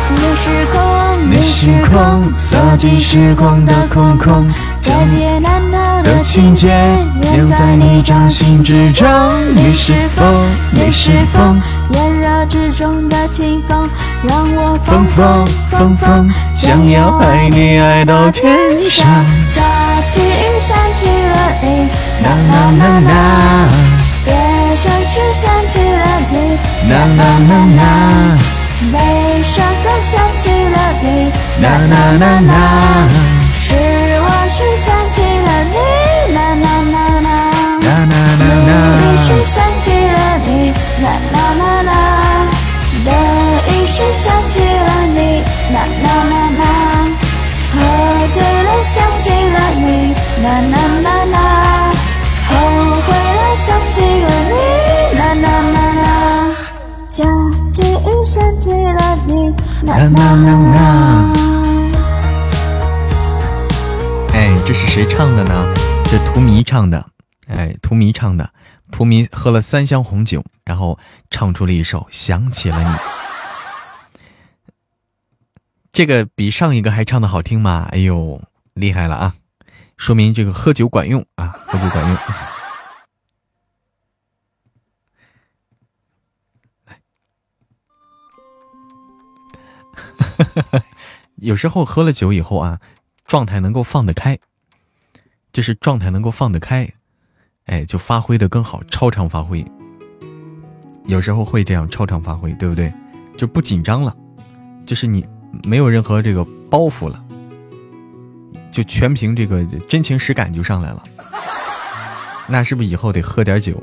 你是空，你是空，洒进时空的空空，的情节，留在你掌心之中。你是风，你是风，炎热之中的清风，让我疯疯疯疯，想要爱你爱到天上。下起雨想起了你，啦啦啦啦，夜深时想起了你，啦啦啦啦，悲伤时想起了你，啦啦啦啦，啦离啦，时想起了你，啦啦啦啦，得意时想起了你，啦啦啦啦，喝醉了想起了你，啦啦啦啦，后悔了想起了你，啦啦啦啦，下起雨想起了你，啦啦啦啦。哎，这是谁唱的呢？这荼蘼唱的。哎，荼蘼唱的，荼蘼喝了三箱红酒，然后唱出了一首《想起了你》。这个比上一个还唱的好听吗？哎呦，厉害了啊！说明这个喝酒管用啊，喝酒管用。有时候喝了酒以后啊，状态能够放得开，就是状态能够放得开，哎，就发挥的更好，超常发挥。有时候会这样超常发挥，对不对？就不紧张了，就是你没有任何这个包袱了，就全凭这个真情实感就上来了。那是不是以后得喝点酒？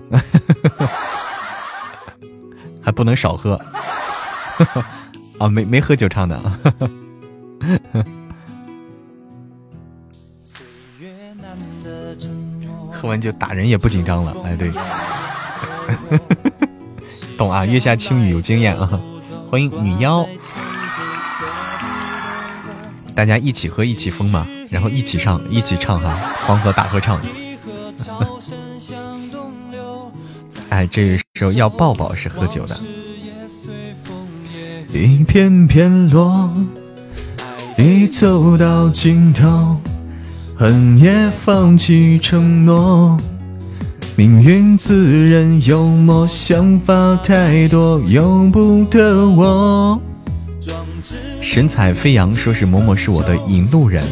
还不能少喝 啊！没没喝酒唱的啊！喝完酒打人也不紧张了，哎，对，懂啊？月下青雨有经验啊！欢迎女妖，大家一起喝，一起疯嘛，然后一起唱，一起唱哈，黄河大合唱。哎，这个时候要抱抱是喝酒的。一片片落，已走到尽头，恨也放弃承诺。命运自认幽默，想法太多，由不得我。神采飞扬说是嬷嬷是我的引路人，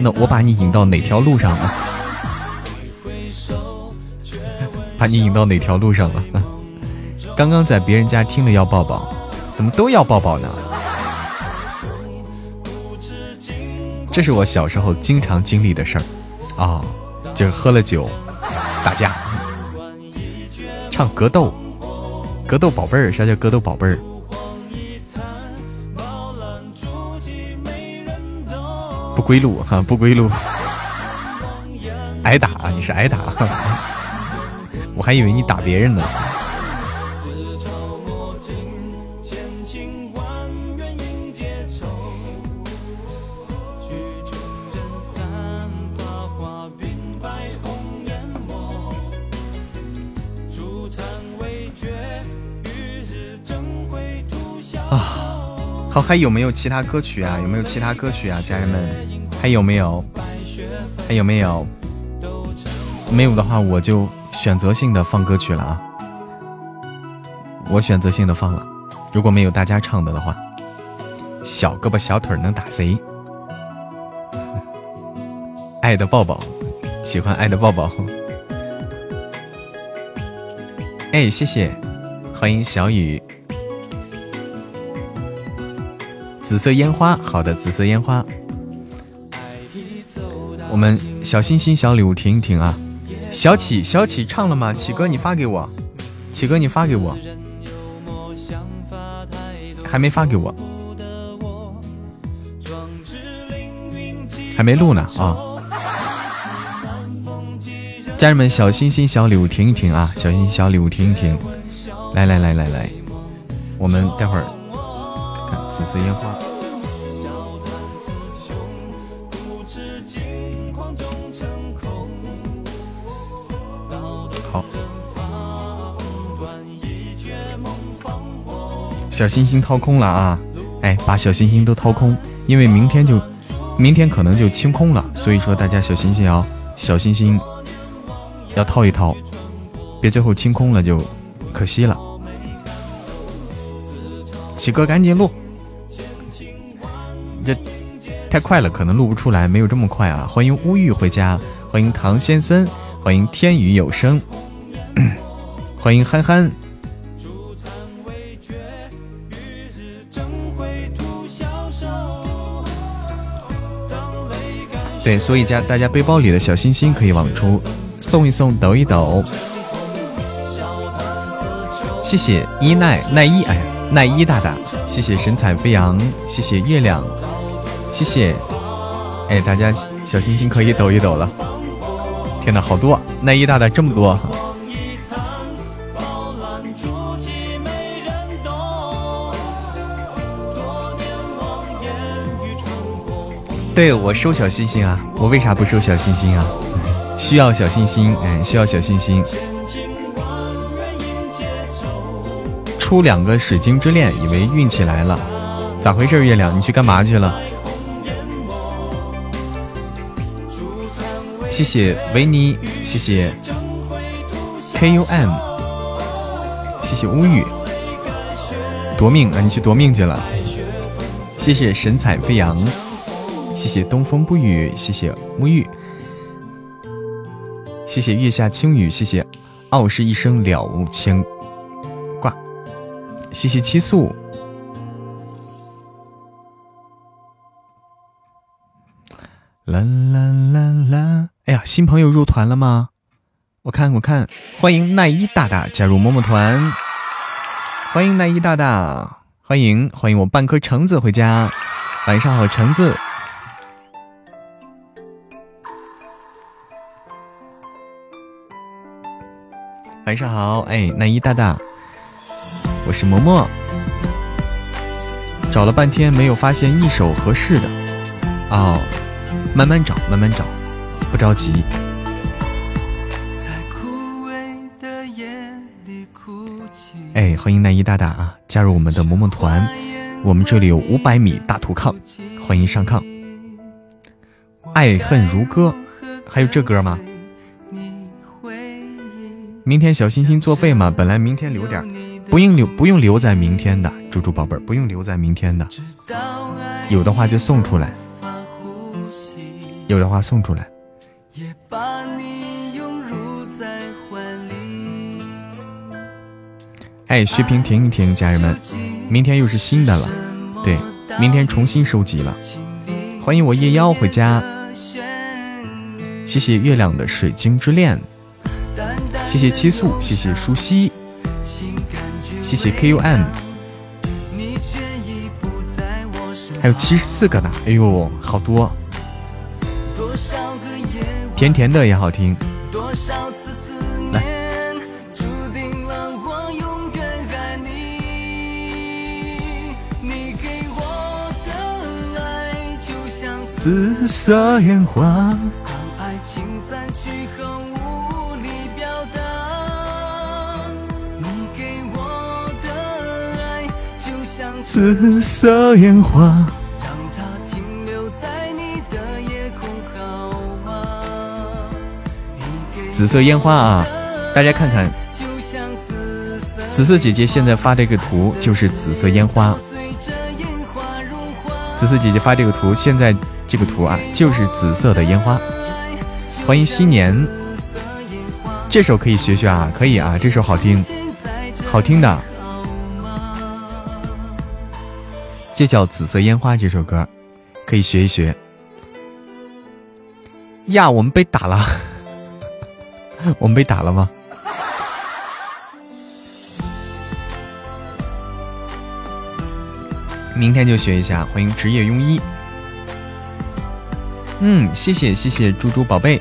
那我把你引到哪条路上了？把你引到哪条路上了？刚刚在别人家听了要抱抱，怎么都要抱抱呢？这是我小时候经常经历的事儿，啊、就是喝了酒打架，唱格斗，格斗宝贝儿，啥叫格斗宝贝儿？不归路哈、不归路，挨打，你是挨打，我还以为你打别人呢。还有没有其他歌曲啊？有没有其他歌曲啊，家人们？还有没有？还有没有？没有的话，我就选择性的放歌曲了啊！我选择性的放了。如果没有大家唱的的话，小胳膊小腿能打谁？爱的抱抱，喜欢爱的抱抱。哎，谢谢，欢迎小雨。紫色烟花，好的，紫色烟花。我们小心心小礼物停一停啊！小启，小启唱了吗？启哥，你发给我。启哥，你发给我。还没发给我。还没录呢啊！家人们，小心心小礼物停一停啊！小心心小礼物停一停。来来来来来，我们待会儿紫色烟花。小星星掏空了啊！哎，把小星星都掏空，因为明天就，明天可能就清空了，所以说大家小星星要小星星要掏一掏，别最后清空了就可惜了。启哥赶紧录，这太快了，可能录不出来，没有这么快啊！欢迎乌玉回家，欢迎唐先生，欢迎天宇有声，欢迎憨憨。对，所以家大家背包里的小心心可以往出送一送，抖一抖。谢谢伊奈奈伊，哎呀，奈伊大大，谢谢神采飞扬，谢谢月亮，谢谢，哎，大家小心心可以抖一抖了。天哪，好多奈伊大大这么多。对我收小心心啊！我为啥不收小心心啊？需要小心心，哎，需要小心心。出两个水晶之恋，以为运气来了，咋回事？月亮，你去干嘛去了？谢谢维尼，谢谢 K U M，谢谢乌玉，夺命啊！你去夺命去了。谢谢神采飞扬。谢谢东风不语，谢谢沐浴，谢谢月下轻语，谢谢傲视一生了无牵，谢谢七素，啦啦啦啦！哎呀，新朋友入团了吗？我看我看，欢迎奈一大大加入么么团，欢迎奈一大大，欢迎欢迎我半颗橙子回家，晚上好，橙子。晚上好，哎，奈一大大，我是嬷嬷，找了半天没有发现一首合适的，哦，慢慢找，慢慢找，不着急。哎，欢迎南一大大啊，加入我们的萌萌团，我们这里有五百米大土炕，欢迎上炕。爱恨如歌，还有这歌吗？明天小心心作废嘛，本来明天留点，不用留，不用留在明天的，猪猪宝贝，不用留在明天的，有的话就送出来，有的话送出来。哎，血瓶停一停，家人们，明天又是新的了，对，明天重新收集了。欢迎我夜妖回家，谢谢月亮的水晶之恋。谢谢七素，谢谢舒西，谢谢 K U M，还有七十四个呢，哎呦，好多！甜甜的也好听，来。紫色烟花。紫色烟花。紫色烟花啊，大家看看，紫色姐姐现在发这个图就是紫色烟花。紫色姐姐发这个图，现在这个图啊就是紫色的烟花。欢迎新年，这首可以学学啊，可以啊，这首好听，好听的，就叫《紫色烟花》这首歌，可以学一学。呀，我们被打了，我们被打了吗？明天就学一下。欢迎职业庸医。嗯，谢谢谢谢猪猪宝贝。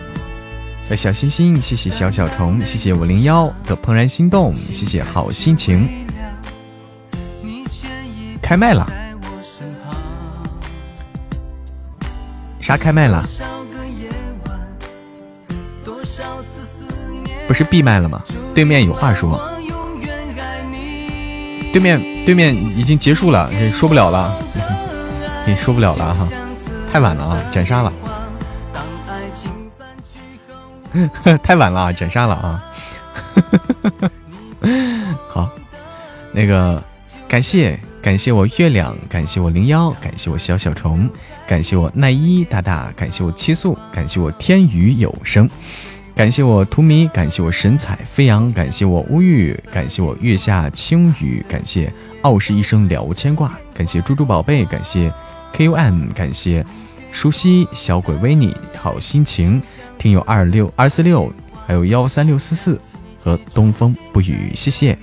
的小星星，谢谢小小虫，谢谢五零幺的怦然心动，谢谢好心情。开麦了？啥开麦了？不是闭麦了吗？对面有话说。对面对面已经结束了，这说不了了，也说不了了哈，太晚了啊，斩杀了。太晚了啊，斩杀了啊！好，那个感谢感谢我月亮，感谢我零幺，感谢我小小虫，感谢我奈一大大，感谢我七速，感谢我天宇有声，感谢我图迷，感谢我神采飞扬，感谢我乌玉，感谢我月下轻雨，感谢傲视一生了无牵挂，感谢猪猪宝贝，感谢 KUM，感谢舒西小鬼维尼好心情。听友二六二四六，还有幺三六四四和东风不语，谢谢。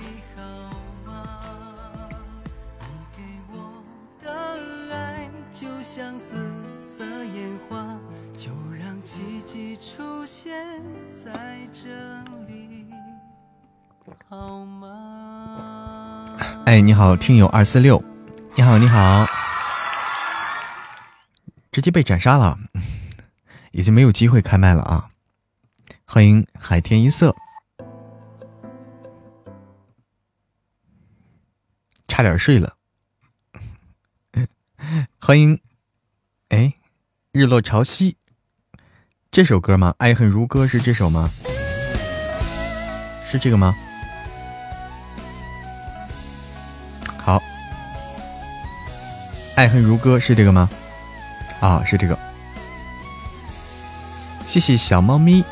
哎，你好，听友二四六，你好，你好，直接被斩杀了。已经没有机会开麦了啊！欢迎海天一色，差点睡了。欢迎，哎，日落潮汐，这首歌吗？爱恨如歌是这首吗？是这个吗？爱恨如歌是这个吗？啊，是这个。谢谢小猫咪，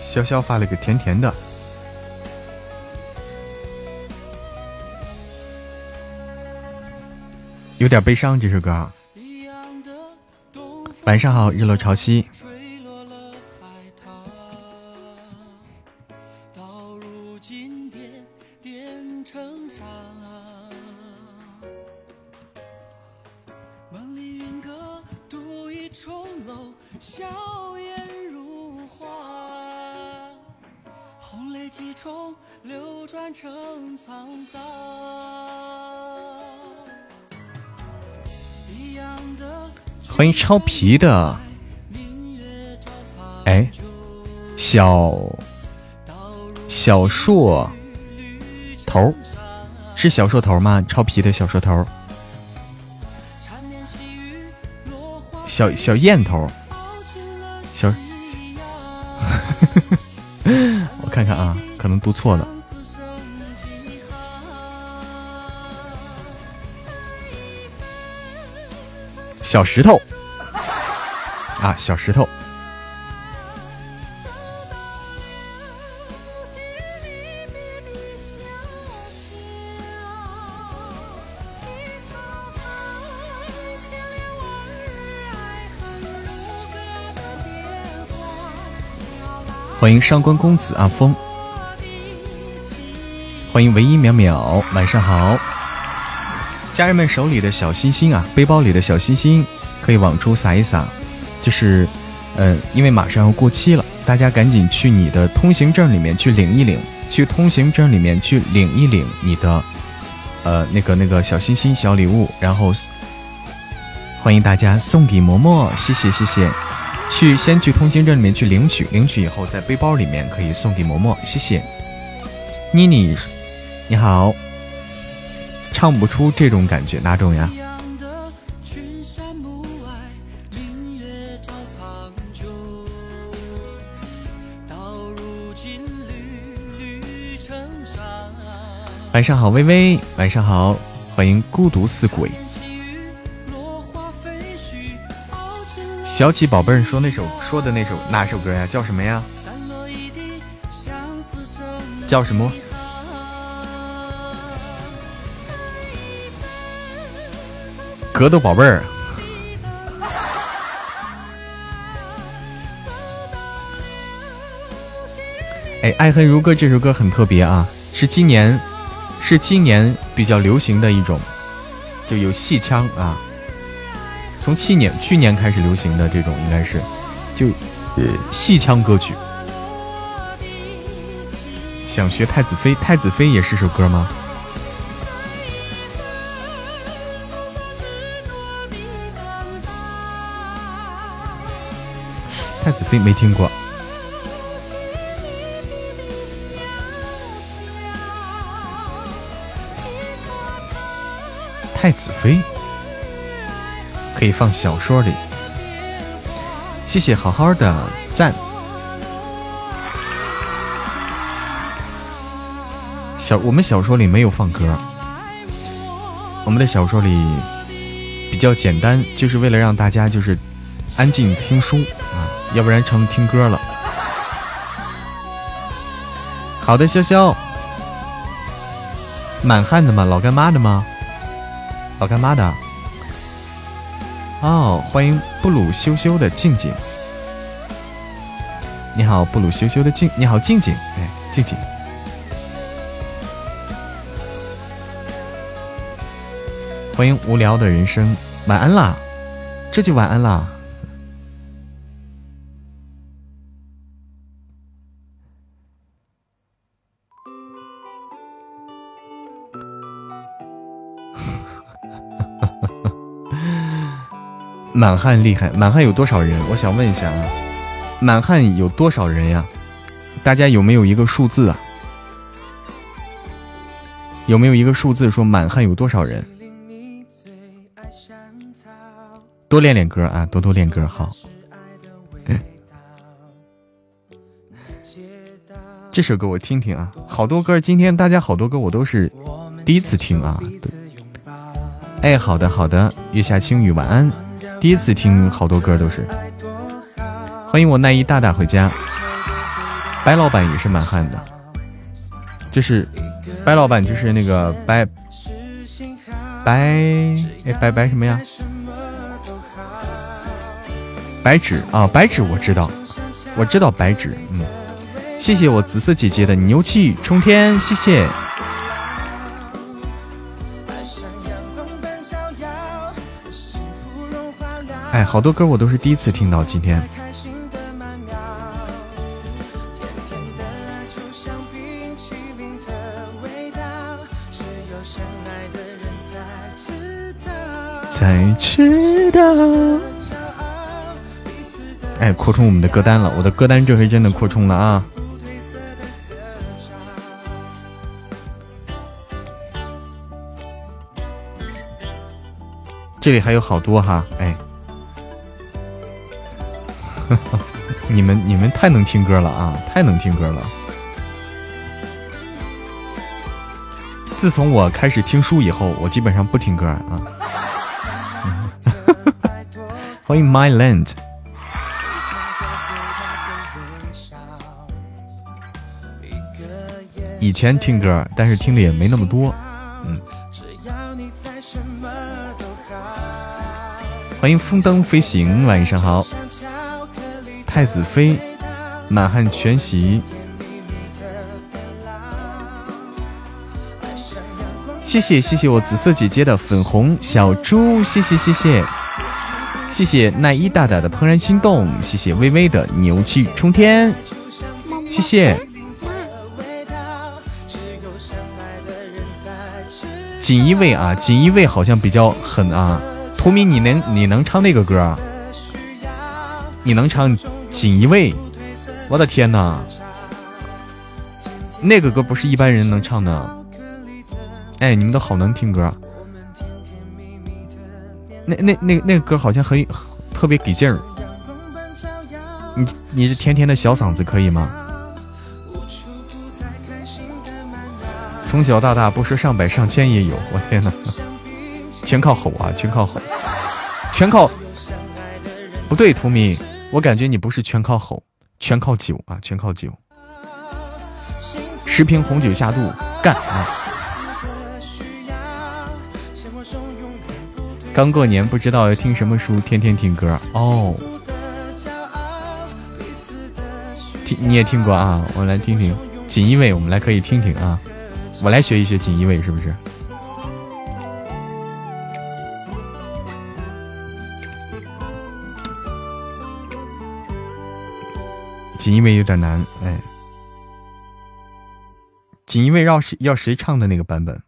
潇潇发了个甜甜的，有点悲伤这首歌。晚上好，日落潮汐。超皮的，哎，小小硕头是小硕头吗？超皮的小硕头，小小燕头，小，我看看啊，可能读错了。小石头啊，小石头！欢迎上官公子阿峰，欢迎唯一淼淼，晚上好。家人们手里的小心心啊，背包里的小心心可以往出撒一撒，就是，呃，因为马上要过期了，大家赶紧去你的通行证里面去领一领，去通行证里面去领一领你的，呃，那个那个小心心小礼物，然后欢迎大家送给嬷嬷，谢谢谢谢，去先去通行证里面去领取，领取以后在背包里面可以送给嬷嬷，谢谢。妮妮，你好，唱不出这种感觉，哪种呀？晚上好，微微，晚上好，欢迎孤独似鬼。小启宝贝儿说那首说的那首哪首歌呀？叫什么呀？叫什么？格斗宝贝儿。哎，爱恨如歌这首歌很特别啊，是今年，是今年比较流行的一种，就有戏腔啊。从去年去年开始流行的这种应该是，就戏腔歌曲。想学太子妃，太子妃也是首歌吗？太子妃没听过。太子妃可以放小说里。谢谢好好的赞。小我们小说里没有放歌，我们的小说里比较简单，就是为了让大家就是安静听书啊，要不然成听歌了。好的，潇潇，满汉的吗？老干妈的吗？老干妈的。哦，欢迎布鲁修修的静静。你好，布鲁修修的静，你好静静，哎，静静。欢迎无聊的人生，晚安啦，这就晚安啦。满汉厉害，满汉有多少人？我想问一下啊，满汉有多少人呀？大家有没有一个数字啊？有没有一个数字说满汉有多少人？多练练歌啊，多多练歌好。这首歌我听听啊，好多歌，今天大家好多歌我都是第一次听啊。哎，好的好的，月下轻雨晚安，第一次听好多歌都是。欢迎我奈一大大回家，白老板也是满汉的，就是白老板就是那个白白哎白白什么呀？白纸啊，白纸我知道，我知道白纸。嗯，谢谢我紫色姐姐的牛气冲天，谢谢。好多歌我都是第一次听到，今天。才知道。哎，扩充我们的歌单了，我的歌单这回真的扩充了啊！这里还有好多哈，哎，你们你们太能听歌了啊，太能听歌了！自从我开始听书以后，我基本上不听歌啊。欢迎 My Land。以前听歌，但是听的也没那么多。嗯，欢迎风灯飞行，晚上好。太子妃，满汉全席。谢谢谢谢我紫色姐姐的粉红小猪，谢谢谢谢，谢谢奈一大大的怦然心动，谢谢微微的牛气冲天，谢谢。锦衣卫啊，锦衣卫好像比较狠啊。图米，你能你能唱那个歌？你能唱《锦衣卫》？我的天哪！那个歌不是一般人能唱的。哎，你们都好能听歌。那那那那个歌好像很特别给劲儿。你你这甜甜的小嗓子可以吗？从小到大不说上百上千也有，我天哪！全靠吼啊，全靠吼，全靠不对，图米，我感觉你不是全靠吼，全靠酒啊，全靠酒。十瓶红酒下肚，干啊！刚过年不知道要听什么书，天天听歌哦。听你也听过啊，我来听听《锦衣卫》，我们来可以听听啊。我来学一学《锦衣卫》，是不是？锦衣卫有点难，哎。锦衣卫要谁要谁唱的那个版本？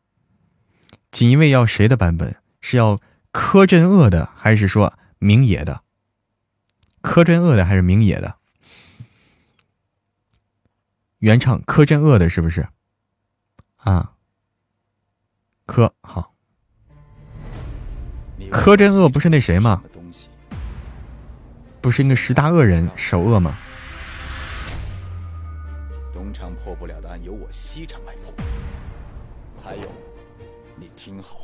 锦衣卫要谁的版本？是要柯镇恶的，还是说明野的？柯镇恶的还是明野的？原唱柯镇恶的，是不是？啊，柯好，柯镇恶不是那谁吗？不是那个十大恶人首恶吗？西厂来破。还有，你听好，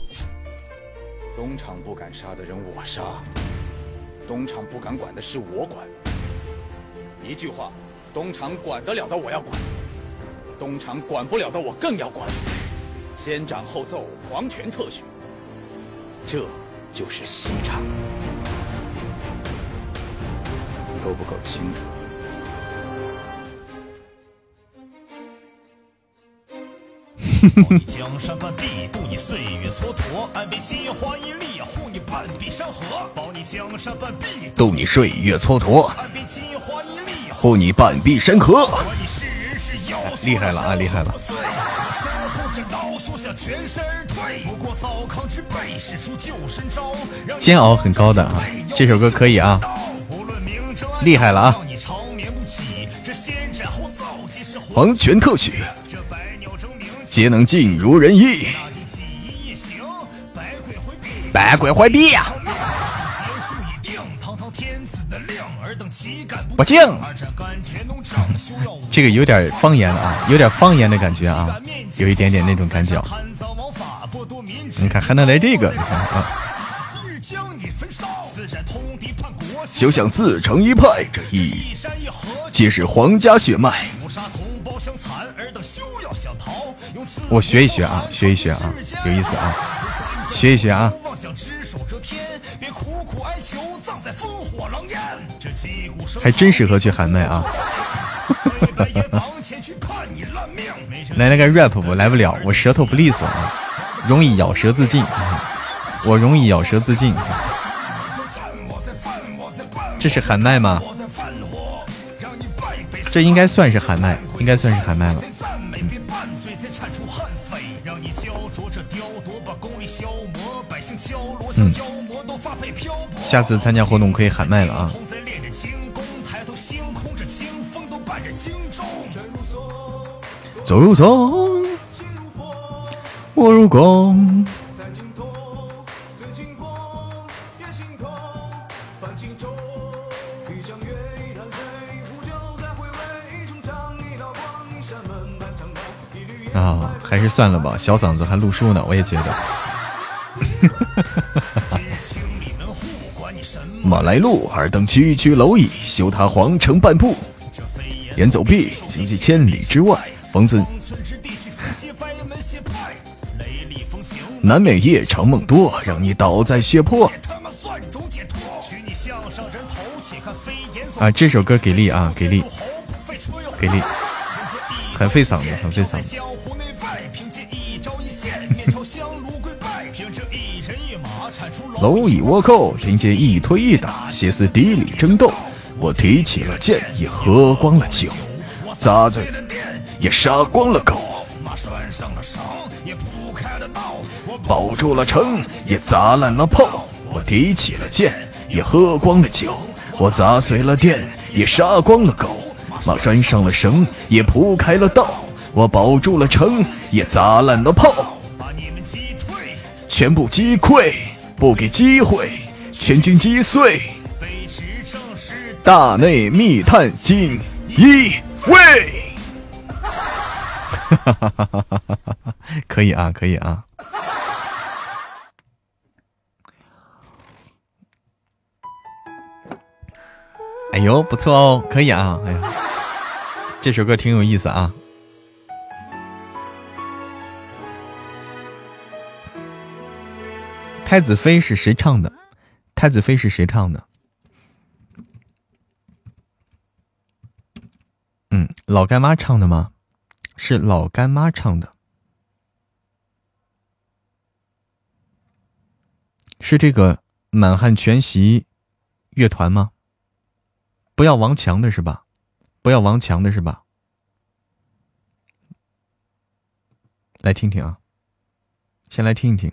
东厂不敢杀的人我杀，东厂不敢管的事我管。一句话，东厂管得了的我要管。东厂管不了的，我更要管。先斩后奏，皇权特许，这就是西厂。够不够清楚？你江山半壁，渡你岁月蹉跎；安倍金花一粒，护你半壁山河。保你江山半壁，渡你岁月蹉跎；安倍金花一粒，护你半壁山河。厉害了啊！厉害了！煎熬很高的啊，这首歌可以啊，厉害了啊！皇权特许，皆能尽如人意，百鬼回避呀！不敬，这个有点方言了啊，有点方言的感觉啊，有一点点那种感觉。你看还能来这个，你看啊。休想自成一派，这一皆是皇家血脉。我学一学啊，学一学啊，有意思啊，学一学啊。还真适合去喊麦啊！来来个 rap 不来不了，我舌头不利索啊，容易咬舌自尽。我容易咬舌自尽。这是喊麦吗？这应该算是喊麦，应该算是喊麦了。嗯，下次参加活动可以喊麦了啊！走如风，我如弓。啊，还是算了吧，小嗓子还录书呢，我也觉得。马来路，尔等区区蝼蚁，休他皇城半步。言走必，行迹千里之外。冯尊，南美夜长梦多，让你倒在血泊。啊，这首歌给力啊，给力，给力，很费嗓子，很费嗓子。蝼蚁倭寇，凭借一推一打。歇斯底里争斗，我提起了剑，也喝光了酒，砸碎了店，也杀光了狗。马拴上了绳，也铺开了道。我保住了城，也砸烂了炮。我提起了剑，也喝光了酒，我砸碎了店，也杀光了狗，马拴上了绳，也铺开了道。我保住了城，也砸烂了炮，把你们击退，全部击溃，不给机会，全军击碎。大内密探锦衣卫。可以啊，可以啊。哎呦，不错哦，可以啊！哎呀，这首歌挺有意思啊。太子妃是谁唱的？太子妃是谁唱的？嗯，老干妈唱的吗？是老干妈唱的，是这个满汉全席乐团吗？不要王强的是吧？不要王强的是吧？来听听啊，先来听一听。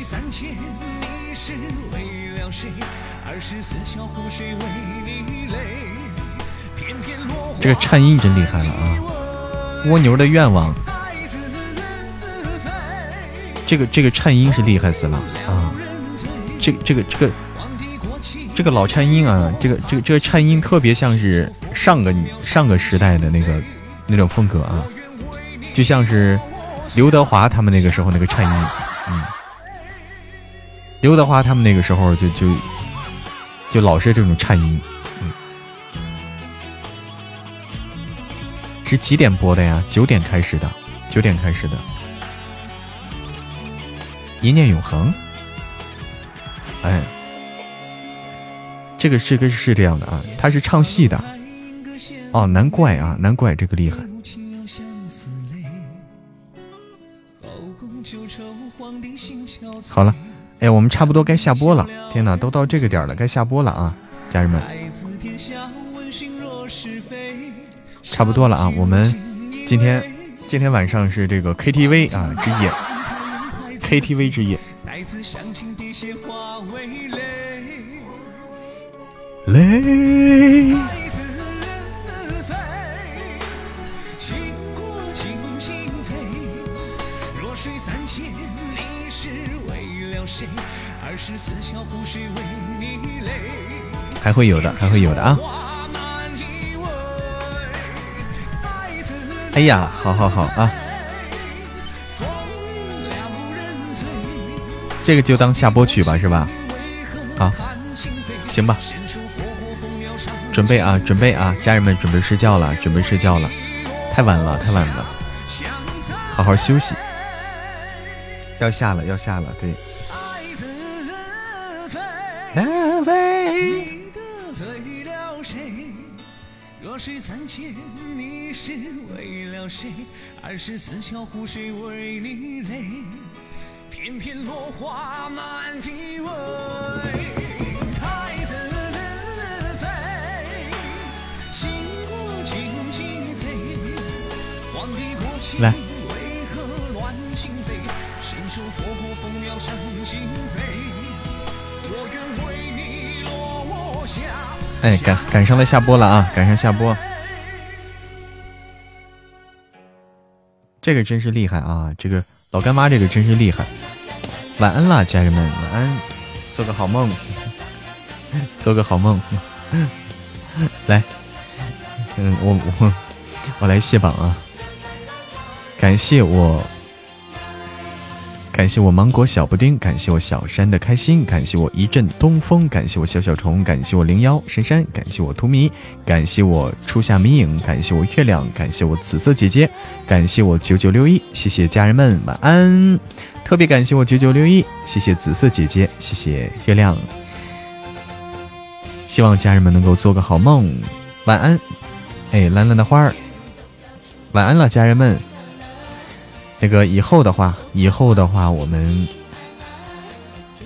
三千，你是为了谁？二十四孝湖水为你这个颤音真厉害了啊！蜗牛的愿望，这个这个颤音是厉害死了啊！这这个这个这个老颤音啊，这个这个这个颤音特别像是上个上个时代的那个那种风格啊，就像是刘德华他们那个时候那个颤音，嗯。刘德华他们那个时候就就就老是这种颤音，嗯，是几点播的呀？九点开始的，九点开始的。一念永恒，哎，这个这个是这样的啊，他是唱戏的，哦，难怪啊，难怪这个厉害。好了。哎，我们差不多该下播了。天哪，都到这个点了，该下播了啊，家人们。差不多了啊，我们今天今天晚上是这个 KTV 啊之夜，KTV 之夜。泪。还会有的，还会有的啊！哎呀，好好好啊！这个就当下播曲吧，是吧？好，行吧。准备啊，准备啊，家人们准备睡觉了，准备睡觉了，太晚了，太晚了，好好休息。要下了，要下了，对。水三千，你是为了谁？二十四孝湖水为你泪，片片落花难依偎。太子妃，倾国倾心扉。皇帝过气，为何乱心扉？伸手拨过风鸟伤心扉。我愿为你落下。哎，赶赶上了下播了啊！赶上下播，这个真是厉害啊！这个老干妈，这个真是厉害。晚安啦，家人们，晚安，做个好梦，做个好梦。来，嗯，我我我来卸榜啊！感谢我。感谢我芒果小布丁，感谢我小山的开心，感谢我一阵东风，感谢我小小虫，感谢我零幺深山，感谢我荼蘼，感谢我初夏迷影，感谢我月亮，感谢我紫色姐姐，感谢我九九六一，谢谢家人们晚安，特别感谢我九九六一，谢谢紫色姐姐，谢谢月亮，希望家人们能够做个好梦，晚安，哎，蓝蓝的花儿，晚安了，家人们。那个以后的话，以后的话，我们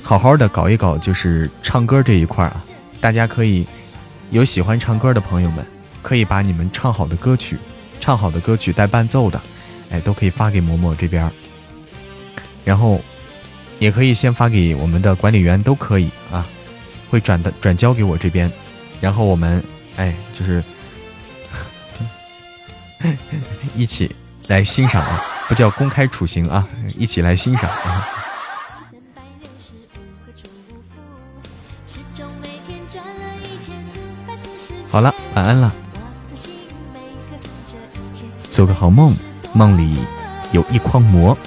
好好的搞一搞，就是唱歌这一块啊。大家可以有喜欢唱歌的朋友们，可以把你们唱好的歌曲、唱好的歌曲带伴奏的，哎，都可以发给嬷嬷这边。然后也可以先发给我们的管理员，都可以啊，会转的转交给我这边。然后我们哎，就是 一起来欣赏啊。不叫公开处刑啊！一起来欣赏啊！好了，晚安了，做个好梦，梦里有一筐馍。